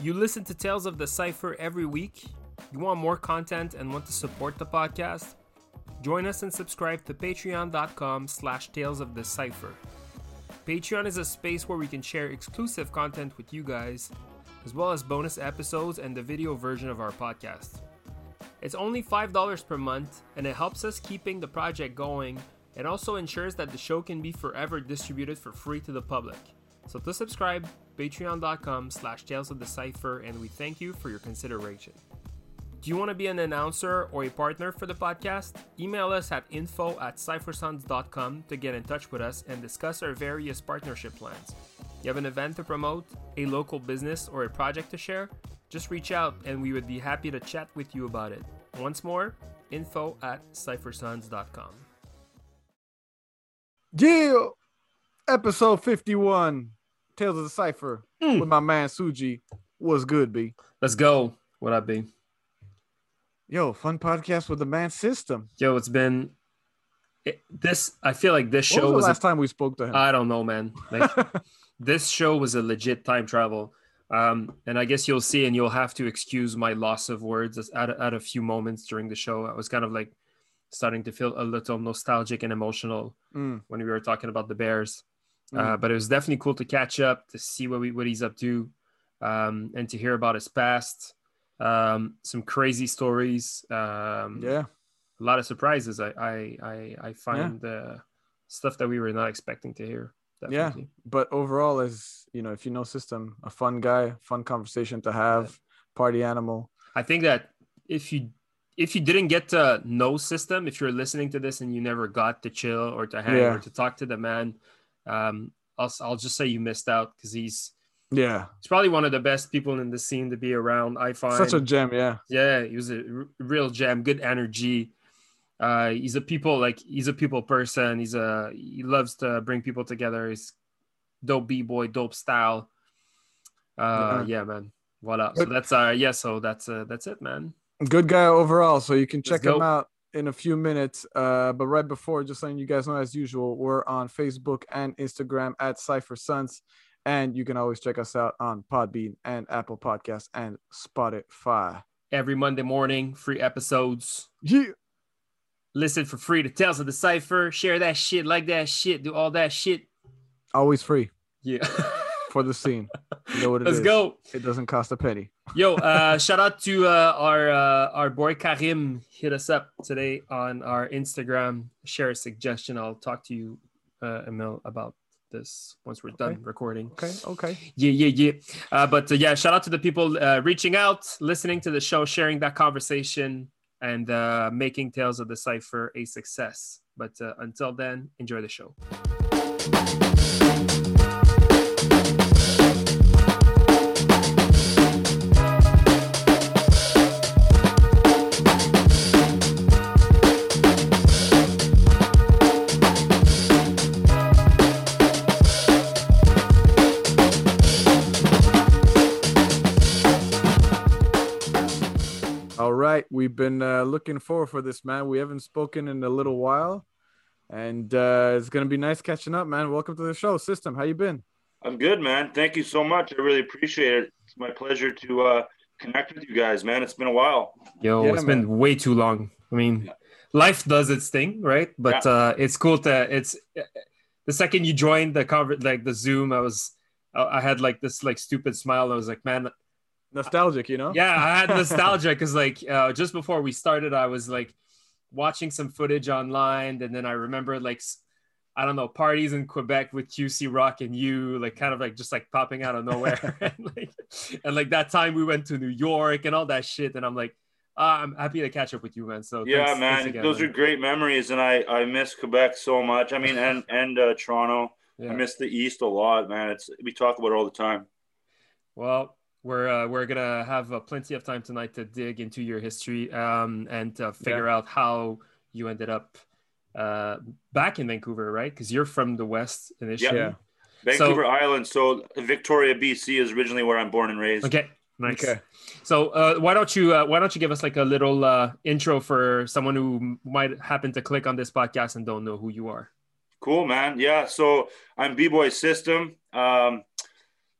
You listen to Tales of the Cypher every week. You want more content and want to support the podcast? Join us and subscribe to patreon.com slash tales of the cypher. Patreon is a space where we can share exclusive content with you guys, as well as bonus episodes and the video version of our podcast. It's only $5 per month, and it helps us keeping the project going and also ensures that the show can be forever distributed for free to the public. So to subscribe, patreon.com slash tales of the cypher, and we thank you for your consideration. Do you want to be an announcer or a partner for the podcast? Email us at info at cyphersons.com to get in touch with us and discuss our various partnership plans. You have an event to promote, a local business, or a project to share? Just reach out and we would be happy to chat with you about it. Once more, info at cyphersons.com. Yeah, episode 51, Tales of the Cypher Mm. with my man Suji. Was good, B. Let's go. What up, B? Yo, fun podcast with the man system. Yo, it's been it, this. I feel like this show was the was. last a, time we spoke to him? I don't know, man. Like this show was a legit time travel. Um, and I guess you'll see, and you'll have to excuse my loss of words at, a- at a few moments during the show. I was kind of like starting to feel a little nostalgic and emotional Mm, when we were talking about the Bears. Mm. Uh, but it was definitely cool to catch up, to see what we, what he's up to, um, and to hear about his past. Um, some crazy stories. Um, yeah, a lot of surprises. I I I, I find uh, stuff that we were not expecting to hear. Yeah. But overall, as you know, if you know system, a fun guy, fun conversation to have, party animal. I think that if you if you didn't get to know system, if you're listening to this and you never got to chill or to hang Yeah. or to talk to the man, um, I'll I'll just say you missed out because he's Yeah, he's probably one of the best people in the scene to be around. I find such a gem. Yeah, Yeah, he was a r- real gem, good energy. Uh, he's a people like he's a people person. He's a he loves to bring people together. He's dope b boy, dope style. Uh, yeah, man. Voila. So that's uh yeah. So that's uh that's it, man. good guy overall. So you can Let's check him out in a few minutes. Uh, but right before, just letting you guys know, as usual, we're on Facebook and Instagram at Cypher Sons, and you can always check us out on Podbean and Apple Podcasts and Spotify. Every Monday morning, free episodes. Yeah. Listen for free to Tales of the Cypher. Share that shit, like that shit, do all that shit. Always free Yeah. for the scene. You know what it Let's is. go. It doesn't cost a penny. Yo, uh, shout out to uh, our uh, our boy Karim. Hit us up today on our Instagram. Share a suggestion. I'll talk to you, uh, Emil, about this once we're done Okay. recording. Okay. Okay. Yeah, yeah, yeah. Uh, but uh, yeah, shout out to the people uh, reaching out, listening to the show, sharing that conversation, and uh, making Tales of the Cypher a success. But uh, until then, enjoy the show. Right. We've been uh, looking forward for this, man. We haven't spoken in a little while, and uh, it's gonna be nice catching up, man. Welcome to the show, System. How you been? I'm good, man. Thank you so much. I really appreciate it. It's my pleasure to uh, connect with you guys, man. It's been a while. Yo, Yeah, it's man. been way too long. I mean, Yeah. life does its thing, right? But uh, it's cool to it's the second you joined the cover like the Zoom, I was I I had like this like stupid smile. I was like, man, Nostalgic, you know? yeah, I had nostalgia because like uh, just before we started, I was like watching some footage online, and then I remember like I don't know parties in Quebec with QC Rock and you, like kind of like just like popping out of nowhere, and like and like that time we went to New York and all that shit, and I'm like. Uh, I'm happy to catch up with you, man. So Yeah, thanks- man. thanks again, Those man. are great memories, and I I miss Quebec so much. I mean, and and uh, Toronto. Yeah. I miss the East a lot, man. It's we talk about it all the time. Well, we're uh, we're gonna have uh, plenty of time tonight to dig into your history um, and to figure out how you ended up uh, back in Vancouver, right? Because you're from the West initially. Yeah. Vancouver Island. So Victoria, BC, is originally where I'm born and raised. Okay. Nice. Okay. So uh, why don't you uh, why don't you give us like a little uh, intro for someone who might happen to click on this podcast and don't know who you are? Cool, man. Yeah. So I'm B Boy System. Um,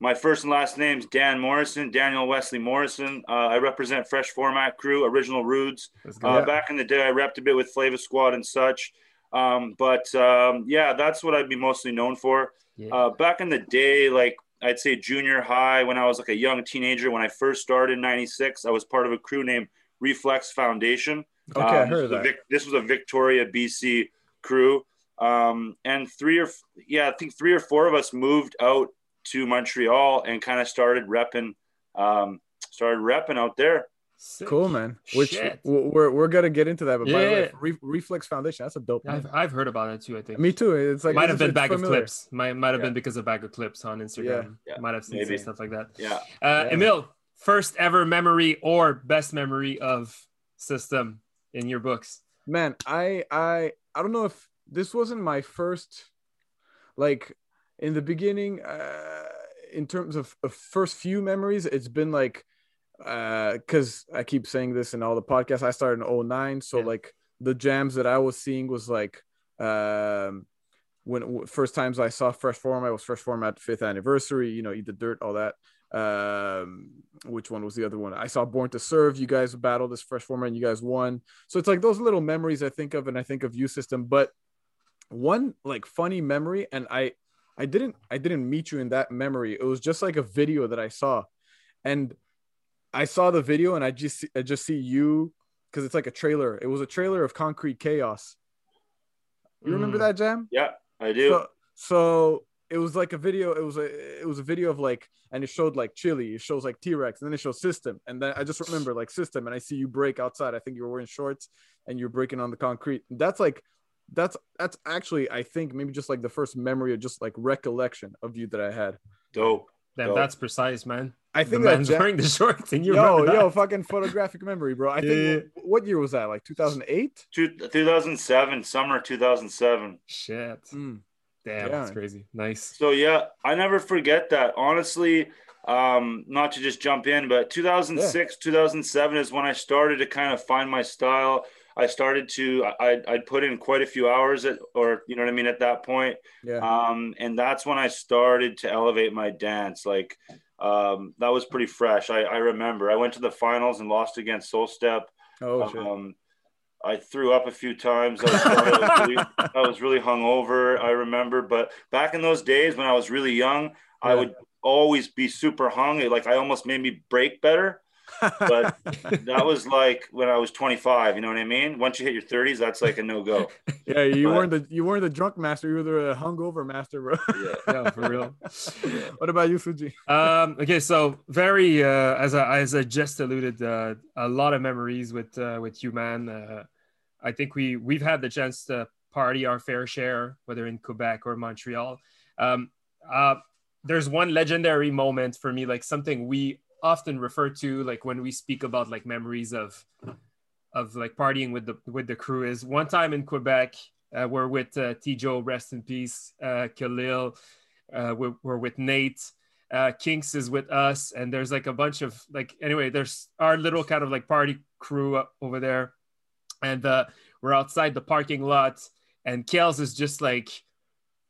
my first and last name's Dan Morrison, Daniel Wesley Morrison. Uh, I represent Fresh Format Crew, Original Rudes. Uh, back in the day, I repped a bit with Flava Squad and such. Um, but um, yeah, that's what I'd be mostly known for. Yeah. Uh, back in the day, like I'd say junior high, when I was like a young teenager, when I first started in '96, I was part of a crew named Reflex Foundation. Okay, um, I heard of that. Vic- this was a Victoria, BC crew. Um, and three or yeah, I think three or four of us moved out to Montreal and kind of started repping, um, started repping out there. Sick. Cool, man. Which Shit. we're we're gonna get into that, but yeah. by the way, Re- Reflex Foundation, that's a dope. I've, I've heard about it too. I think me too. It's like might have been bag familiar. of clips. Might might have yeah. been because of bag of clips on Instagram. Yeah. yeah. Might have seen some stuff like that. Yeah. Uh, yeah. Emil, first ever memory or best memory of system in your books? Man, I I I don't know if this wasn't my first like in the beginning uh in terms of, of first few memories it's been like uh because i keep saying this in all the podcasts i started in 09 so yeah. like the jams that i was seeing was like um when first times i saw fresh Form, I was fresh Form at fifth anniversary you know eat the dirt all that. Um which one was the other one? I saw born to serve you guys battled this fresh Form and you guys won. So it's like those little memories i think of and i think of you system but one like funny memory and i i didn't i didn't meet you in that memory. It was just like a video that i saw. And i saw the video and i just i just see you because it's like a trailer. It was a trailer of concrete chaos. You remember mm. that jam? Yeah i do. So, so it was like a video it was a it was a video of like and it showed like chili it shows like t-rex and then it shows system. And then i just remember like system and i see you break outside. I think you were wearing shorts and you're breaking on the concrete. That's like that's that's actually I think maybe just like the first memory or just like recollection of you that I had. Dope. Damn, that's precise, man. I think the man's wearing the shorts and you yo yo fucking photographic memory, bro. I think yeah. what year was that? Like 2008? 2007, summer 2007. Shit. Mm. Damn, yeah. that's crazy. Nice. So yeah, I never forget that. Honestly, um, not to just jump in, but 2006, yeah. 2007 is when I started to kind of find my style I started to I I'd put in quite a few hours at or you know what I mean at that point. Yeah. Um, and that's when I started to elevate my dance. Like um, that was pretty fresh. I, I remember I went to the finals and lost against Soul Step. Oh shit. Um, I threw up a few times. I was, I was, really, I was really hungover. I remember, but back in those days when I was really young, yeah. I would always be super hung. It, like I almost made me break better but that was like when I was 25. You know what I mean? Once you hit your 30s, that's like a no go. Yeah, you but, weren't the you weren't the drunk master. You were the hungover master, bro. Yeah, yeah for real. what about you, Fuji? Um, okay, so very uh, as I as I just alluded, uh, a lot of memories with uh, with you, man. Uh, I think we we've had the chance to party our fair share, whether in Quebec or Montreal. Um, uh, there's one legendary moment for me, like something we often refer to like when we speak about like memories of of like partying with the with the crew is one time in Quebec uh, we're with uh, Tijo rest in peace uh, Khalil uh, we're, we're with Nate uh, Kinks is with us and there's like a bunch of like anyway there's our little kind of like party crew over there and uh, we're outside the parking lot and Kels is just like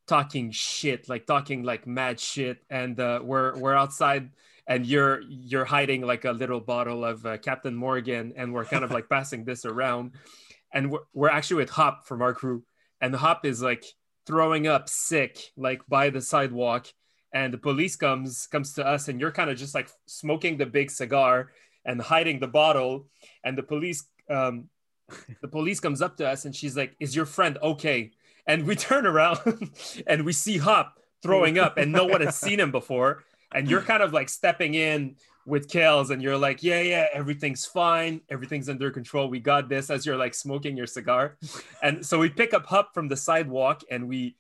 talking shit like talking like mad shit and uh, we're we're outside and you're you're hiding like a little bottle of uh, Captain Morgan, and we're kind of like passing this around, and we're, we're actually with Hop from our crew, and Hop is like throwing up sick like by the sidewalk, and the police comes comes to us, and you're kind of just like smoking the big cigar and hiding the bottle, and the police um, the police comes up to us, and she's like, "Is your friend okay?" And we turn around and we see Hop throwing up, and no one has seen him before and you're kind of like stepping in with Kales and you're like, yeah, yeah, everything's fine. Everything's under control. We got this as you're like smoking your cigar. and so we pick up Hop from the sidewalk and we,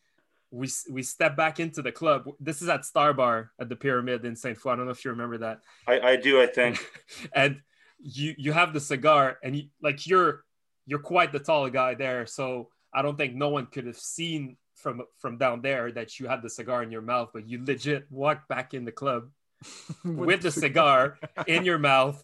we, we step back into the club. This is at Star Bar at the Pyramid in St. Foy. I don't know if you remember that. I, I do, I think. and you, you have the cigar and you, like, you're, you're quite the tall guy there. So I don't think no one could have seen from from down there that you had the cigar in your mouth, but you legit walked back in the club with the cigar in your mouth.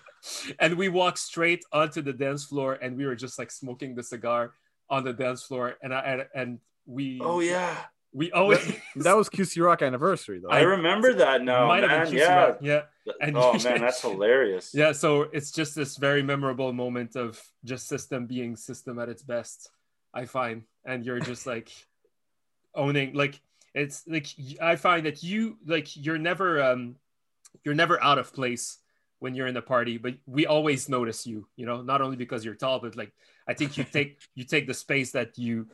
and we walked straight onto the dance floor and we were just like smoking the cigar on the dance floor and I and, and we Oh yeah. we always that was QC Rock anniversary though. I remember that now. Might man. yeah. Rock. Yeah. And oh man, that's hilarious. Yeah, so it's just this very memorable moment of just system being system at its best, I find. And you're just like owning like it's like I find that you like you're never um you're never out of place when you're in the party, but we always notice you, you know, not only because you're tall, but like I think you take you take the space that you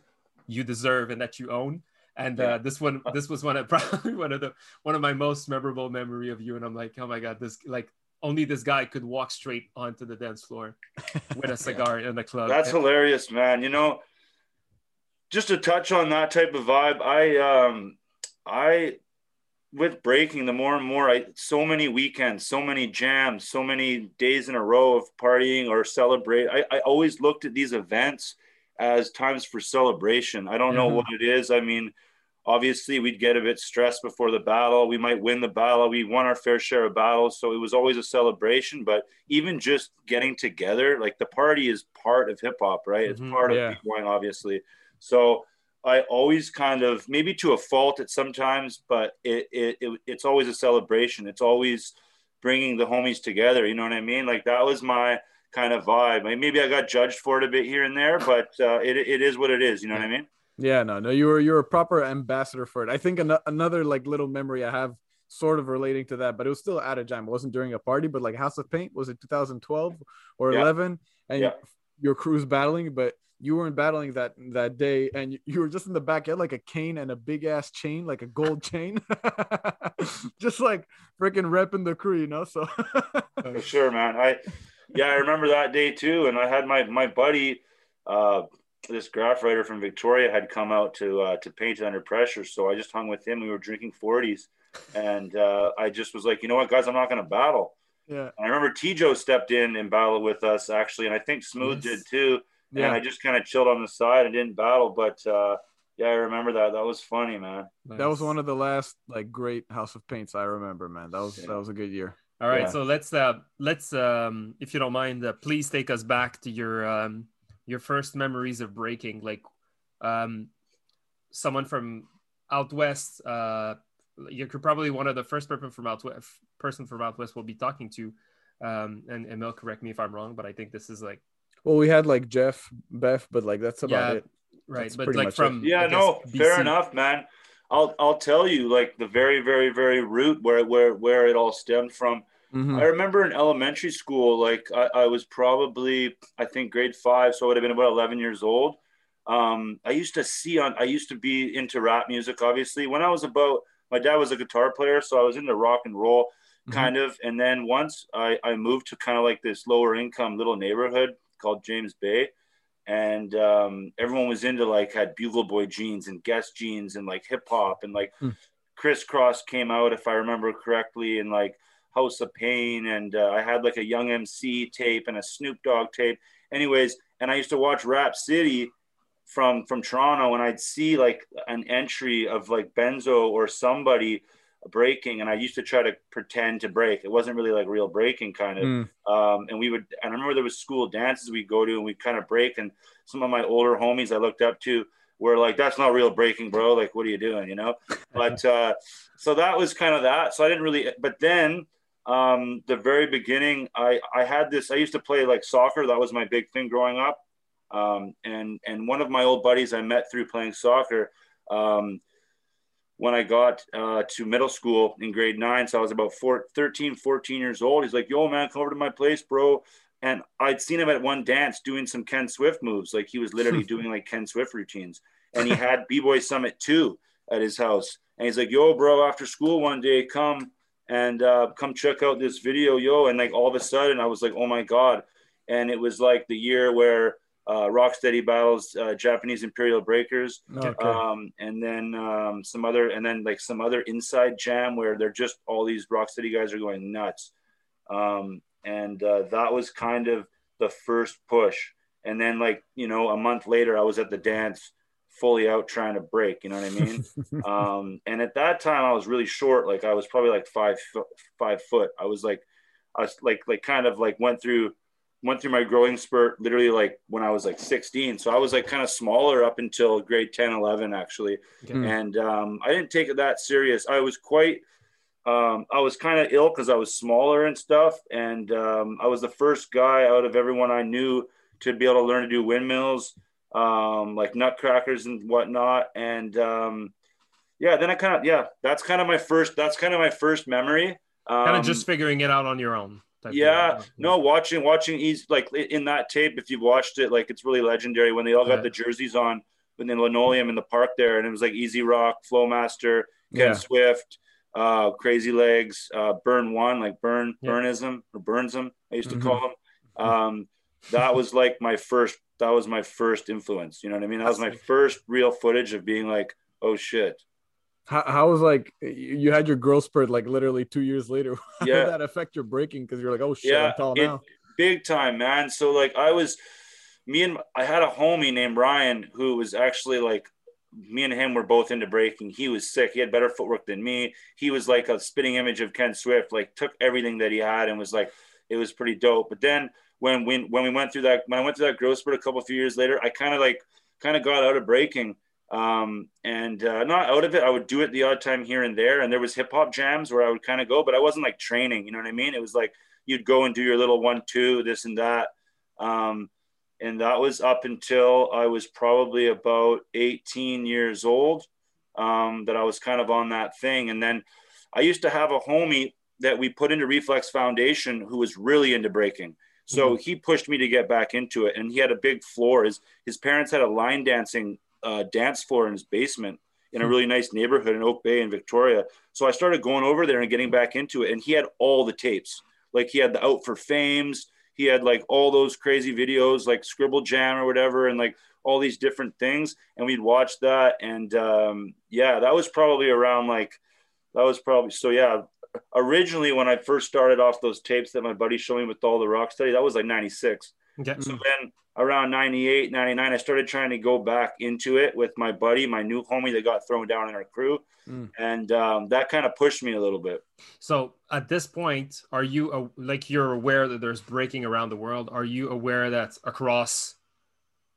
you deserve and that you own. And uh, this one this was one of probably one of the one of my most memorable memory of you and i'm like oh my god this like only this guy could walk straight onto the dance floor with a cigar in the club. That's and, hilarious man. You know just to touch on that type of vibe i um i with breaking the more and more i so many weekends so many jams so many days in a row of partying or celebrate i, I always looked at these events as times for celebration. I don't know mm-hmm. what it is. I mean, obviously we'd get a bit stressed before the battle. We might win the battle. We won our fair share of battles. So it was always a celebration. But even just getting together, like the party is part of hip hop, right? Mm-hmm. It's part yeah. of going, obviously. So I always kind of, maybe to a fault at sometimes, but it, it, it it's always a celebration. It's always bringing the homies together. You know what I mean? Like that was my, kind of vibe. Maybe I got judged for it a bit here and there, but uh, it, it is what it is. You know what I mean? Yeah, no, no, you were you're a proper ambassador for it. I think an- another like little memory I have sort of relating to that, but it was still at a jam. It wasn't during a party, but like House of Paint was it 2012 or yeah. 11, and yeah. your crew's battling, but you weren't battling that that day, and you, were just in the back. Had like a cane and a big ass chain, like a gold chain, just like freaking repping the crew, you know. So for sure, man. I yeah, I remember that day too. And I had my my buddy, uh, this graph writer from Victoria, had come out to uh, to paint under pressure. So I just hung with him. We were drinking forties, and uh, I just was like, you know what, guys, I'm not going to battle. Yeah. And I remember T. stepped in and battled with us actually, and I think Smooth yes. did too. Yeah. And I just kind of chilled on the side and didn't battle, but. uh yeah, I remember that. That was funny, man. Nice. That was one of the last like great House of Paints I remember, man. That was yeah. that was a good year. All right, yeah. so let's uh let's um if you don't mind, uh, please take us back to your um your first memories of breaking, like um someone from out west. Uh, you're probably one of the first person from out west person from out west we'll be talking to. Um, and Emil, correct me if I'm wrong, but I think this is like. Well, we had like Jeff, Beth, but like that's about yeah, it. Right, that's but like from it. yeah, no, BC. fair enough, man. I'll I'll tell you like the very very very root where where where it all stemmed from Mm-hmm. I remember in elementary school, like I, I, was probably, I think grade five, so I would have been about 11 years old. Um, I used to see on, I used to be into rap music, obviously. When I was about, my dad was a guitar player, so I was into rock and roll mm-hmm. kind of. And then once I, I moved to kind of like this lower income little neighborhood called James Bay. And um, everyone was into like had Bugle Boy jeans and Guess jeans and like hip hop and like mm. Kris Kross came out, if I remember correctly, and like House of Pain, and uh, I had like a Young MC tape and a Snoop Dogg tape. Anyways, and I used to watch Rap City from from Toronto, and I'd see like an entry of like Benzo or somebody breaking, and I used to try to pretend to break. It wasn't really like real breaking, kind of. Mm. Um, and we would, and I remember there was school dances we'd go to, and we'd kind of break. And some of my older homies I looked up to were like, "That's not real breaking, bro. Like, what are you doing?" You know. But uh, so that was kind of that. So I didn't really. But then um, the very beginning, I, I had this, I used to play like soccer. That was my big thing growing up. Um, and, and one of my old buddies I met through playing soccer, um, when I got uh, to middle school in grade nine, so I was about four, 13, 14 years old. He's like, yo, man, come over to my place, bro. And I'd seen him at one dance doing some Ken Swift moves. Like he was literally doing like Ken Swift routines. And he had B-Boy Summit 2 at his house. And he's like, yo, bro, after school one day, come and uh, come check out this video, yo. And like all of a sudden, I was like, oh my god! And it was like the year where uh, Rocksteady battles uh, Japanese Imperial Breakers, okay. um, and then um, some other, and then like some other inside jam where they're just all these Rocksteady guys are going nuts, um, and uh, that was kind of the first push. And then like you know a month later, I was at the dance fully out trying to break. You know what I mean? um, and at that time, I was really short. Like I was probably like five five foot. I was like, I was like like kind of like went through went through my growing spurt literally like when I was like 16. So I was like kind of smaller up until grade 10, 11 actually. Okay. And um, I didn't take it that serious. I was quite, um, I was kind of ill because I was smaller and stuff. And um, I was the first guy out of everyone I knew to be able to learn to do windmills, um, like nutcrackers and whatnot. And um, yeah, then I kind of, yeah, that's kind of my first, that's kind of my first memory. kind of just figuring it out on your own yeah, no, watching watching he's like in that tape. If you've watched it, like it's really legendary when they all got yeah. the jerseys on in the linoleum in the park there, and it was like Easy Rock, Flowmaster, Ken yeah. Swift, uh, Crazy Legs, uh, Burn One, like Burn yeah. Burnism or Burnsum. I used to mm-hmm. call him. Um, that was like my first. That was my first influence. You know what I mean? That was my first real footage of being like, oh shit, how, how was like you had your growth spurt like literally two years later? How yeah. did that affect your breaking? Because you're like, oh shit, yeah, I'm tall it, now. Big time, man. So like I was, me and I had a homie named Ryan who was actually like me and him were both into breaking. He was sick. He had better footwork than me. He was like a spitting image of Ken Swift. Like took everything that he had and was like, it was pretty dope. But then when when when we went through that, when I went through that growth spurt a couple few years later, I kind of like kind of got out of breaking um, and uh, not out of it. I would do it the odd time here and there. And there was hip hop jams where I would kind of go, but I wasn't like training. You know what I mean? It was like you'd go and do your little one two, this and that. Um, and that was up until I was probably about 18 years old um, that I was kind of on that thing. And then I used to have a homie that we put into Reflex Foundation who was really into breaking. So mm-hmm. he pushed me to get back into it, and he had a big floor. His his parents had a line dancing uh, dance floor in his basement in a hmm. really nice neighborhood in Oak Bay in Victoria. So I started going over there and getting back into it. And he had all the tapes. Like he had the Out for Fames. He had like all those crazy videos, like Scribble Jam or whatever, and like all these different things. And we'd watch that. And um, yeah, that was probably around like, that was probably, so yeah. Originally, when I first started off those tapes that my buddy showed me with all the Rocksteady, that was like 96. Okay. So then around 98, 99, I started trying to go back into it with my buddy, my new homie that got thrown down in our crew. Mm. And um, that kind of pushed me a little bit. So at this point, are you uh, like you're aware that there's breaking around the world? Are you aware that across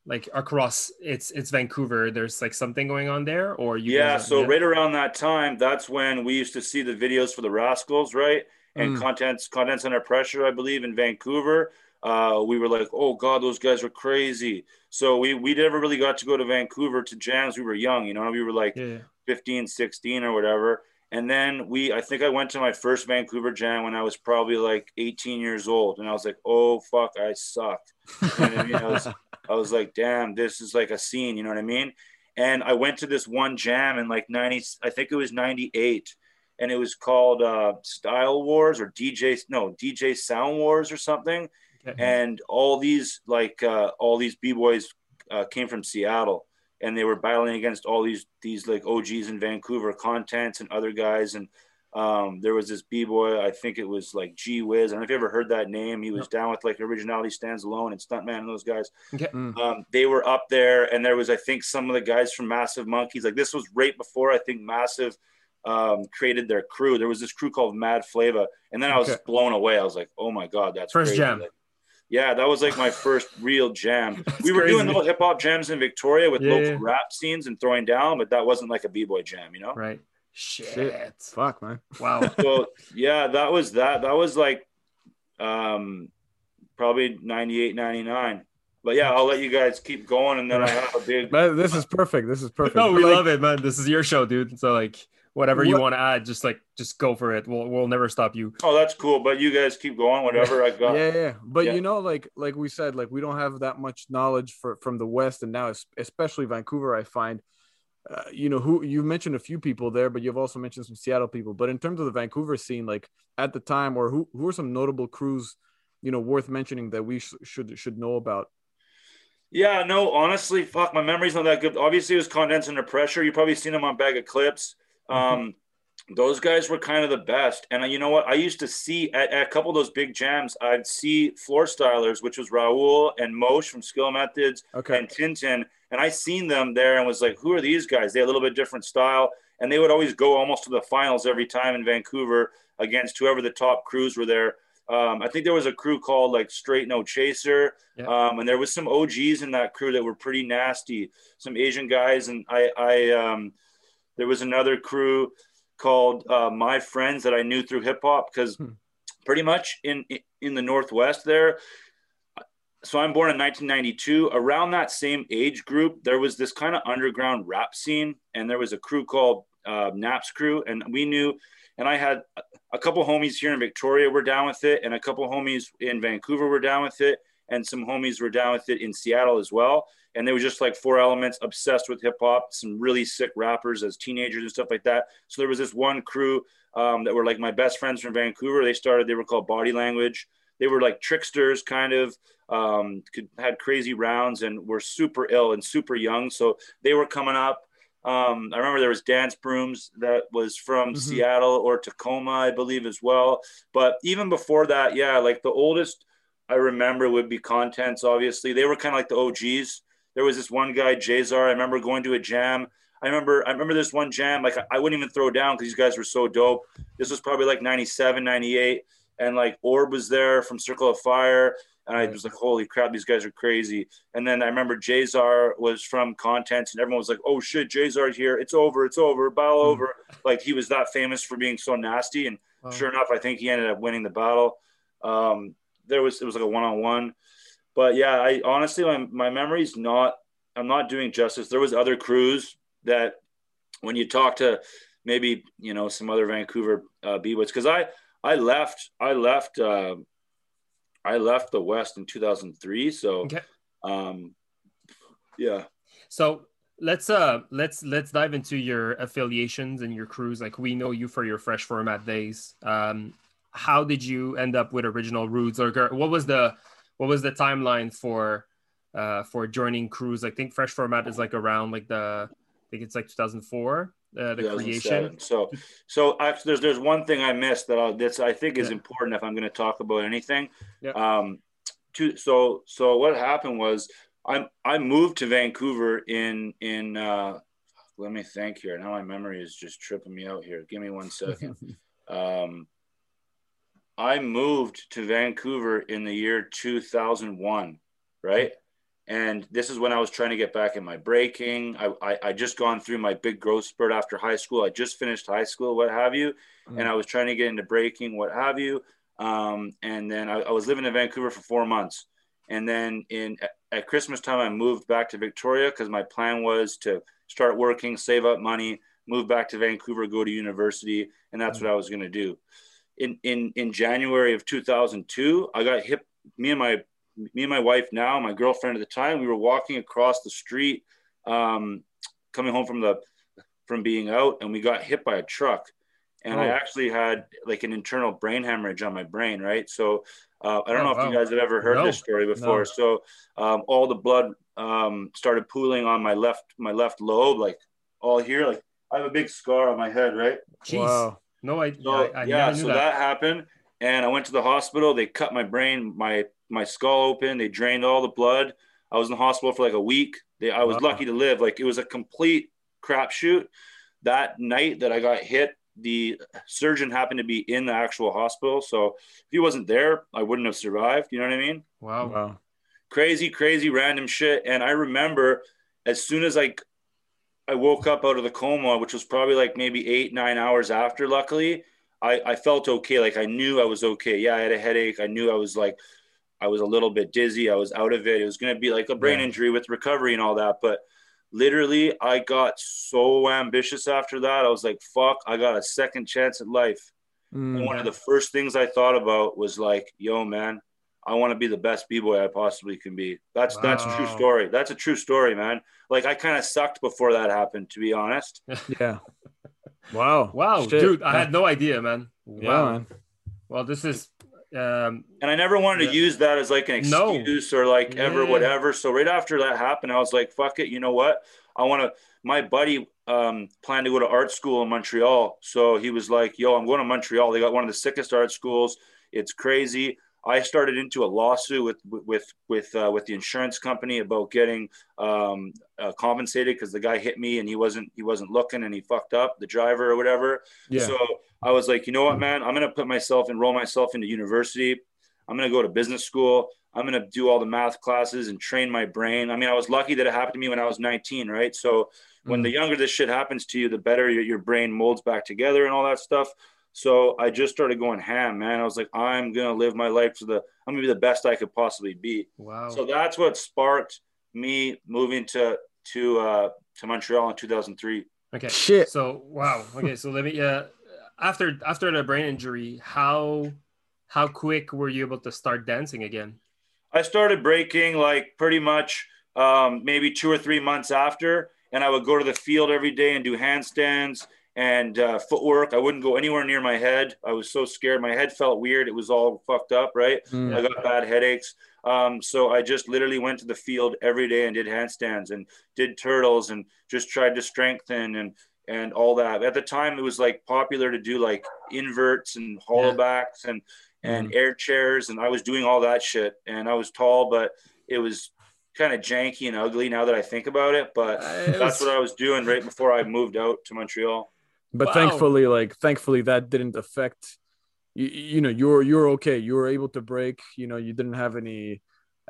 like across it's it's Vancouver there's like something going on there or you Yeah, so yeah? right around that time that's when we used to see the videos for the Rascals, right? And mm. contents contents under pressure I believe in Vancouver uh, we were like, oh God, those guys were crazy. So we, we never really got to go to Vancouver to jams. We were young, you know, we were like yeah. 15, 16 or whatever. And then we, I think I went to my first Vancouver jam when I was probably like 18 years old. And I was like, oh, fuck, I sucked. I, mean? I, was, I was like, damn, this is like a scene, you know what I mean? And I went to this one jam in like 90, I think it was 98. And it was called uh, Style Wars or DJ, no, DJ Sound Wars or something and all these like uh, all these b boys uh, came from Seattle, and they were battling against all these these like OGs in Vancouver, contents and other guys, and um, there was this b boy, I think it was like G Wiz. I don't know if you ever heard that name. He was down with like Originality Stands Alone and Stuntman and those guys. Okay. Mm. Um, they were up there, and there was I think some of the guys from Massive Monkeys. Like this was right before I think Massive um, created their crew. There was this crew called Mad Flava, and then I was okay. blown away. I was like, oh my god, that's first crazy. jam. Like, yeah, that was like my first real jam. we were crazy. doing little hip hop jams in Victoria with yeah, local yeah. rap scenes and throwing down, but that wasn't like a b boy jam, you know? Right. Shit. Shit. Fuck, man. Wow. so yeah, that was that. That was like um probably 98, 99. But yeah, I'll let you guys keep going, and then I have a big. Man, this is perfect. This is perfect. No, we like, love it, man. This is your show, dude. So like, whatever you want to add, just like just go for it. We'll we'll never stop you. Oh, that's cool. But you guys keep going, whatever I got. yeah, yeah. But yeah. you know, like like we said, like we don't have that much knowledge for from the West, and now especially Vancouver, I find. Uh, you know who you mentioned a few people there, but you've also mentioned some Seattle people. But in terms of the Vancouver scene, like at the time, or who who are some notable crews, you know, worth mentioning that we sh- should should know about? Yeah, no, honestly, fuck, my memory's not that good. Obviously, it was Contents Under Pressure. You probably seen them on Bag of Clips. Mm-hmm. Um, those guys were kind of the best. And uh, you know what? I used to see at, at, a couple of those big jams, I'd see floor stylers, which was Raul and Mosh from Skill Methods okay. and Tintin. And I seen them there and was like, who are these guys? They had a little bit different style. And they would always go almost to the finals every time in Vancouver against whoever the top crews were there. Um, I think there was a crew called like Straight No Chaser, yeah. um, and there was some OGs in that crew that were pretty nasty. Some Asian guys, and I, I um, there was another crew called uh, My Friends that I knew through hip hop because hmm. pretty much in in the Northwest there. So I'm born in 1992. Around that same age group, there was this kind of underground rap scene, and there was a crew called uh, Naps Crew, and we knew. And I had a couple homies here in Victoria were down with it, and a couple homies in Vancouver were down with it, and some homies were down with it in Seattle as well. And they were just like four elements, obsessed with hip hop, some really sick rappers as teenagers and stuff like that. So there was this one crew um, that were like my best friends from Vancouver. They started, they were called Body Language. They were like tricksters, kind of um, could, had crazy rounds and were super ill and super young. So they were coming up. Um, I remember there was Dance Brooms that was from mm-hmm. Seattle or Tacoma, I believe, as well. But even before that, yeah, like the oldest I remember would be Contents. Obviously, they were kind of like the OGs. There was this one guy, Jazar. I remember going to a jam. I remember I remember this one jam. Like I wouldn't even throw down because these guys were so dope. This was probably like 97, 98. And like Orb was there from Circle of Fire. And I was like, holy crap, these guys are crazy. And then I remember Jazar was from Contents, and everyone was like, oh shit, Jazar's here. It's over. It's over. Battle mm. over. Like he was that famous for being so nasty. And sure enough, I think he ended up winning the battle. Um, there was, it was like a one on one. But yeah, I honestly, my, my memory's not, I'm not doing justice. There was other crews that when you talk to maybe, you know, some other Vancouver uh, B-Boys, because I, I left, I left, uh, I left the West in 2003. So, okay. um, yeah. So let's uh let's let's dive into your affiliations and your crews. Like we know you for your fresh format days. Um, how did you end up with original Rudes, or what was the what was the timeline for uh for joining crews? I think fresh format is like around like the I think it's like 2004 uh, the creation. So, so actually, there's there's one thing I missed that I'll, that's I think is yeah. important if I'm going to talk about anything. Yeah. Um, to so so what happened was I I moved to Vancouver in in uh, let me think here. Now my memory is just tripping me out here. Give me one second. um, I moved to Vancouver in the year 2001, right? and this is when I was trying to get back in my breaking. I, I, I just gone through my big growth spurt after high school. I just finished high school, what have you, mm. and I was trying to get into breaking, what have you. Um, and then I, I, was living in Vancouver for four months, and then in at Christmas time I moved back to Victoria because my plan was to start working, save up money, move back to Vancouver, go to university, and that's mm. what I was going to do. In in in January of 2002, I got hit. Me and my me and my wife now, my girlfriend at the time, we were walking across the street, um, coming home from the from being out, and we got hit by a truck. And oh. I actually had like an internal brain hemorrhage on my brain, right? So uh, I don't oh, know if wow. you guys have ever heard no. this story before. No. So um, all the blood um, started pooling on my left my left lobe, like all here. Like I have a big scar on my head, right? Jeez. Wow. No, I, so, I, I yeah. so that. that happened, and I went to the hospital. They cut my brain, my my skull open. They drained all the blood. I was in the hospital for like a week. They, I was wow. lucky to live. Like it was a complete crapshoot. That night that I got hit, the surgeon happened to be in the actual hospital. So if he wasn't there, I wouldn't have survived. You know what I mean? Wow. Wow. Crazy, crazy, random shit. And I remember as soon as I I woke up out of the coma, which was probably like maybe eight, nine hours after, luckily, I, I felt okay. Like I knew I was okay. Yeah, I had a headache. I knew I was like I was a little bit dizzy. I was out of it. It was going to be like a brain yeah. injury with recovery and all that. But literally, I got so ambitious after that. I was like, fuck, I got a second chance at life. Mm. One of the first things I thought about was like, yo, man, I want to be the best b-boy I possibly can be. That's wow. that's a true story. That's a true story, man. Like I kind of sucked before that happened, to be honest. yeah. Wow. Wow, Shit. dude, I had no idea, man. Wow. Yeah, man. Well, this is um, and I never wanted yeah. to use that as like an excuse no. or like yeah. ever whatever. So right after that happened, I was like, "Fuck it," you know what? I want to. My buddy um, planned to go to art school in Montreal, so he was like, "Yo, I'm going to Montreal. They got one of the sickest art schools. It's crazy. I started into a lawsuit with with with uh, with the insurance company about getting um, uh, compensated because the guy hit me and he wasn't he wasn't looking and he fucked up the driver or whatever. Yeah. So I was like, you know what, man, I'm gonna put myself enroll myself into university. I'm gonna go to business school. I'm gonna do all the math classes and train my brain. I mean, I was lucky that it happened to me when I was 19, right? So when mm. the younger this shit happens to you, the better your, your brain molds back together and all that stuff. So I just started going ham, man. I was like, I'm gonna live my life to the I'm gonna be the best I could possibly be. Wow. So that's what sparked me moving to to uh to Montreal in 2003. Okay. Shit. So wow. Okay. So let me uh after after the brain injury, how how quick were you able to start dancing again? I started breaking like pretty much um, maybe two or three months after, and I would go to the field every day and do handstands and uh, footwork. I wouldn't go anywhere near my head. I was so scared. My head felt weird. It was all fucked up, right? Mm. I got bad headaches. Um, so I just literally went to the field every day and did handstands and did turtles and just tried to strengthen and and all that. At the time, it was like popular to do like inverts and hollow backs and and mm. air chairs, and I was doing all that shit. And I was tall, but it was kind of janky and ugly now that I think about it. But uh, that's what I was doing right before I moved out to Montreal but wow. thankfully like thankfully that didn't affect you, you know you're you're okay you were able to break you know you didn't have any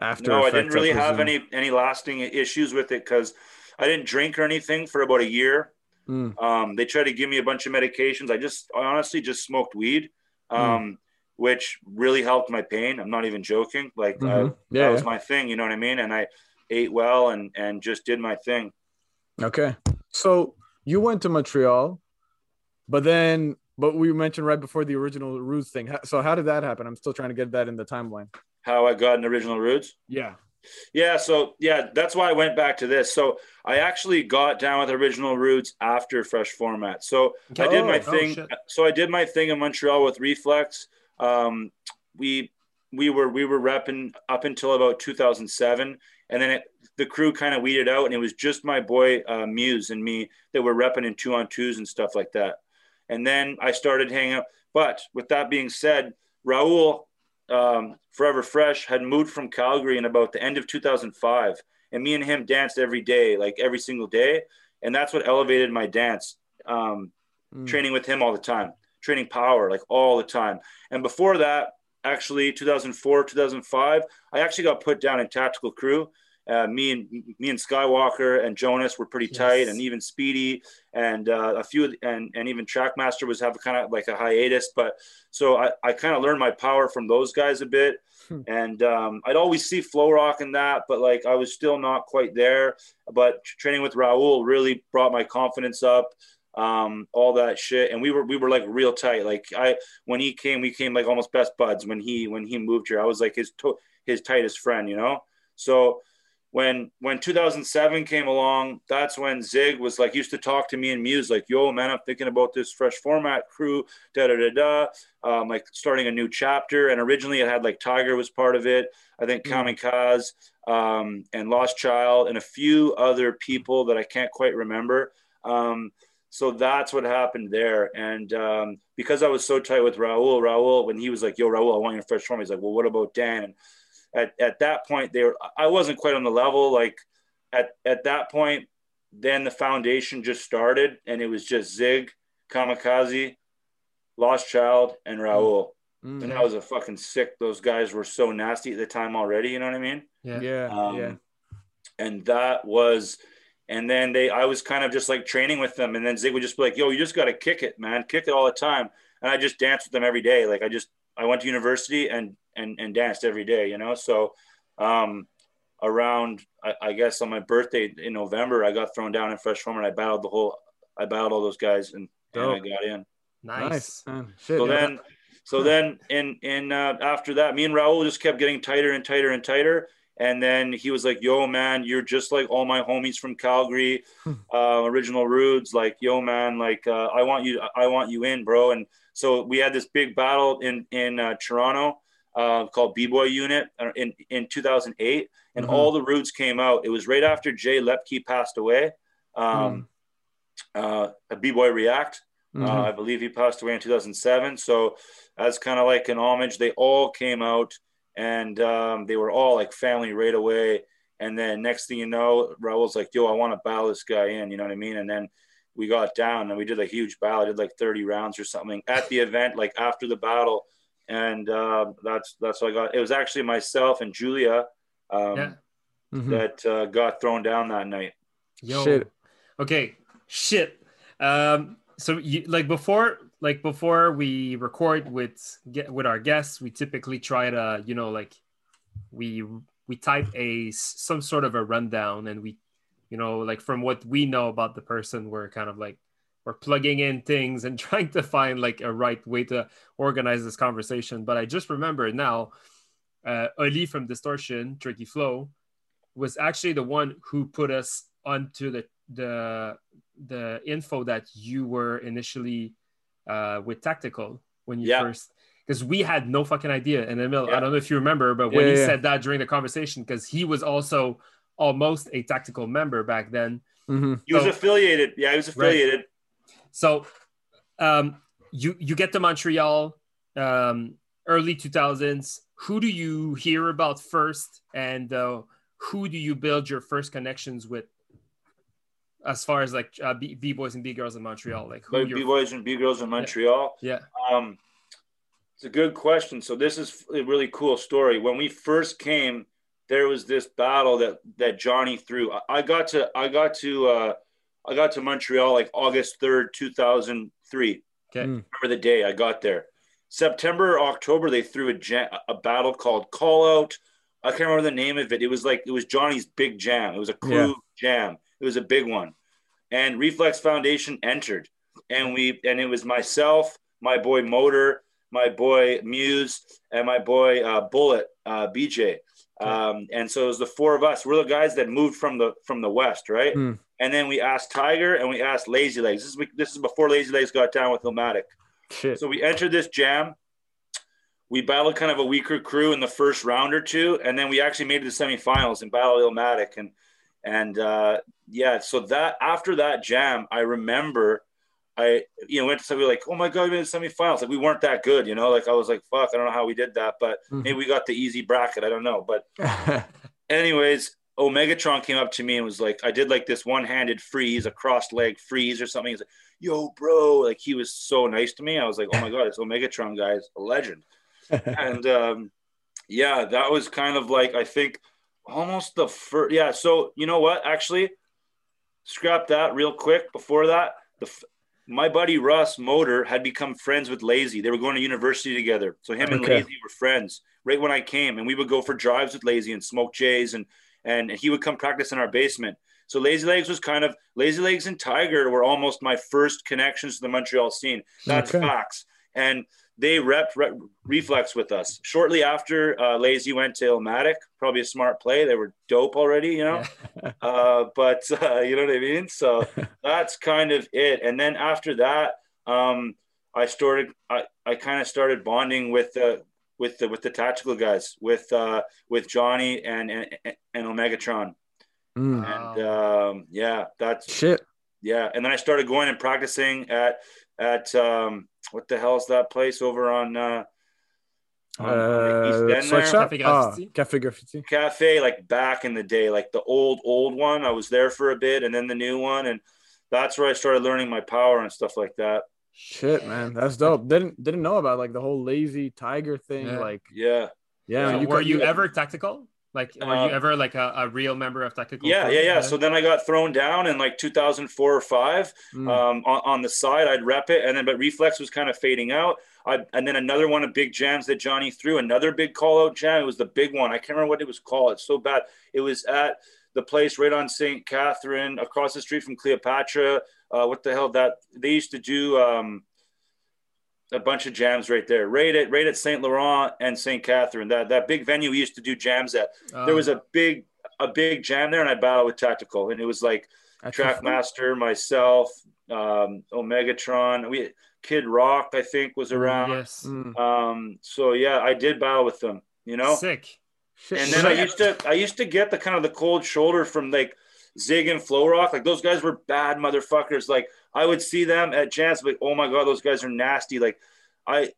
after no i didn't really have any any lasting issues with it because i didn't drink or anything for about a year mm. um, they tried to give me a bunch of medications i just I honestly just smoked weed hmm. um, mm. which really helped my pain i'm not even joking like mm-hmm. yeah, that was my thing you know what i mean and i ate well and and just did my thing okay so you went to montreal but then, but we mentioned right before the original Rudes thing. So how did that happen? I'm still trying to get that in the timeline. How I got an original Rudes? Yeah. Yeah, so yeah, that's why I went back to this. So I actually got down with original Rudes after fresh format. So I did my oh, thing. Oh, so I did my thing in Montreal with Reflex. Um, we we were we were repping up until about 2007, and then it, the crew kind of weeded out, and it was just my boy uh, Muse and me that were repping in two on twos and stuff like that. And then I started hanging out. But with that being said, Raul, um, Forever Fresh, had moved from Calgary in about the end of 2005. And me and him danced every day, like every single day. And that's what elevated my dance, um, mm. training with him all the time, training power, like all the time. And before that, actually 2004 2005 i actually got put down in tactical crew uh, me and me and Skywalker and Jonas were pretty yes. tight, and even Speedy and uh, a few and and even Trackmaster was have a kind of like a hiatus. But so I, I kind of learned my power from those guys a bit, hmm. and um, I'd always see Flow Rock and that, but like I was still not quite there. But training with Raul really brought my confidence up um, all that shit. And we were we were like real tight. Like I when he came, we came like almost best buds. When he when he moved here, I was like his to- his tightest friend, you know. So when when 2007 came along, that's when Zig was like used to talk to me and Muse like, "Yo, man, I'm thinking about this fresh format crew, da da da da, um, like starting a new chapter." And originally, it had like Tiger was part of it. I think mm. Kamikaze um, and Lost Child and a few other people that I can't quite remember. Um, so that's what happened there. And um, because I was so tight with Raul, Raul, when he was like, "Yo, Raul, I want your fresh form," he's like, "Well, what about Dan?" And at, at that point they were i wasn't quite on the level like at, at that point then the foundation just started and it was just zig kamikaze lost child and raul mm-hmm. and that was a fucking sick those guys were so nasty at the time already you know what i mean? Yeah. Yeah. Um, yeah. and that was and then they i was kind of just like training with them and then zig would just be like yo you just got to kick it man. Kick it all the time. And i just danced with them every day. Like i just i went to university and and, and danced every day, you know? So, um, around, I, I, guess on my birthday in November, I got thrown down in fresh form and I battled the whole, I battled all those guys and, and I got in. Nice. nice. Shit, so yeah. then, so then in, in, uh, after that, me and Raul just kept getting tighter and tighter and tighter. And then he was like, "Yo, man, you're just like all my homies from Calgary, uh, original Rudes. Like, yo, man, like uh, I want you, I want you in, bro." And so we had this big battle in in uh, Toronto, uh, called B-Boy Unit uh, in, in 2008. And mm-hmm. all the roots came out. It was right after Jay Lepke passed away. Um, mm. uh, a B-Boy React. Mm-hmm. Uh, I believe he passed away in 2007. So as kind of like an homage, they all came out and um, they were all like family right away. And then next thing you know, Raul's like, "Yo, I want to battle this guy in." You know what I mean? And then we got down and we did a huge battle. I did like 30 rounds or something at the event, like after the battle. And uh, that's that's what I got. It was actually myself and Julia um, yeah. mm-hmm. that uh, got thrown down that night. Yo. Shit. Okay. Shit. Um, so you like before like before we record with get with our guests, we typically try to you know like we we type a some sort of a rundown and we you know like from what we know about the person we're kind of like we're plugging in things and trying to find like a right way to organize this conversation but i just remember now uh oli from distortion tricky flow was actually the one who put us onto the the the info that you were initially uh with tactical when you yeah. first because we had no fucking idea. And Emil, yeah. I don't know if you remember, but when yeah, he yeah. said that during the conversation, because he was also almost a tactical member back then. Mm-hmm. He was affiliated. Yeah, he was affiliated. Right. So um, you you get to Montreal, um, early 2000s. Who do you hear about first, and uh, who do you build your first connections with? As far as like uh, B boys and B girls in Montreal, like who B boys and B girls in Montreal. Yeah. Um, it's a good question. So this is a really cool story. When we first came, there was this battle that that Johnny threw. I, got to I got to uh, I got to Montreal like August third, two thousand three. Okay, remember the day I got there. September, October, they threw a jam, a battle called Call Out. I can't remember the name of it. It was like it was Johnny's big jam. It was a crew yeah. jam. It was a big one, and Reflex Foundation entered, and we and it was myself, my boy Motor, my boy Muse, and my boy uh, Bullet uh, BJ. Um, and so it was the four of us. We're the guys that moved from the from the west, right? Mm. And then we asked Tiger and we asked Lazy Legs. This is this is before Lazy Legs got down with Illmatic. Shit. So we entered this jam. We battled kind of a weaker crew in the first round or two, and then we actually made it to the semifinals and battled Illmatic. And and uh, yeah, so that after that jam, I remember I, you know, went to somebody like, oh my God, we made the semifinals. Like we weren't that good, you know, like I was like, fuck, I don't know how we did that, but mm-hmm. maybe we got the easy bracket. I don't know. But anyways, Omegatron came up to me and was like, I did like this one-handed freeze, a crossed leg freeze or something. He's like, yo, bro. Like he was so nice to me. I was like, oh my God, this Omegatron guy is a legend. and um, yeah, that was kind of like, I think almost the first, yeah. So you know what, actually scrap that real quick before that. The, my buddy Russ Motor had become friends with Lazy. They were going to university together. So him and Lazy were friends right when I came. And we would go for drives with Lazy and smoke Jays and and he would come practice in our basement. So Lazy Legs was kind of Lazy Legs and Tiger were almost my first connections to the Montreal scene. That's okay. facts. And they repped re- reflex with us shortly after uh, lazy went to Illmatic probably a smart play they were dope already you know uh, but uh, you know what i mean so that's kind of it and then after that um, i started i, I kind of started bonding with the with the with the tactical guys with uh with johnny and and, and omegatron mm. and um, yeah that's shit yeah and then i started going and practicing at at um what the hell is that place over on uh on, uh, East End Cafe Graffiti. Ah, Cafe Graffiti. Cafe, like back in the day, like the old, old one. I was there for a bit and then the new one. And that's where I started learning my power and stuff like that. Shit, man. That's dope. Didn't didn't know about like the whole lazy tiger thing. Yeah. Like yeah. Yeah. So you were you ever tactical? Like, were uh, you ever like a, a, real member of Tactical? Yeah, yeah, yeah. So then I got thrown down in like 2004 or five. Mm. Um, on, on, the side, I'd rep it, and then but Reflex was kind of fading out. I, and then another one of big jams that Johnny threw, another big call out jam. It was the big one. I can't remember what it was called. It's so bad. It was at the place right on St. Catherine, across the street from Cleopatra. Uh, what the hell? That they used to do. Um, a bunch of jams right there, right at right at Saint Laurent and Saint Catherine. That that big venue we used to do jams at. Um, there was a big a big jam there, and I battled with Tactical, and it was like Trackmaster, myself, um, Omegatron, we Kid Rock, I think, was around. Yes. Mm. Um, so yeah, I did battle with them. You know, sick. And then I used to I used to get the kind of the cold shoulder from like Zig and Flow Rock, like those guys were bad motherfuckers. Like I would see them at jams, like, oh my god, those guys are nasty. Like I,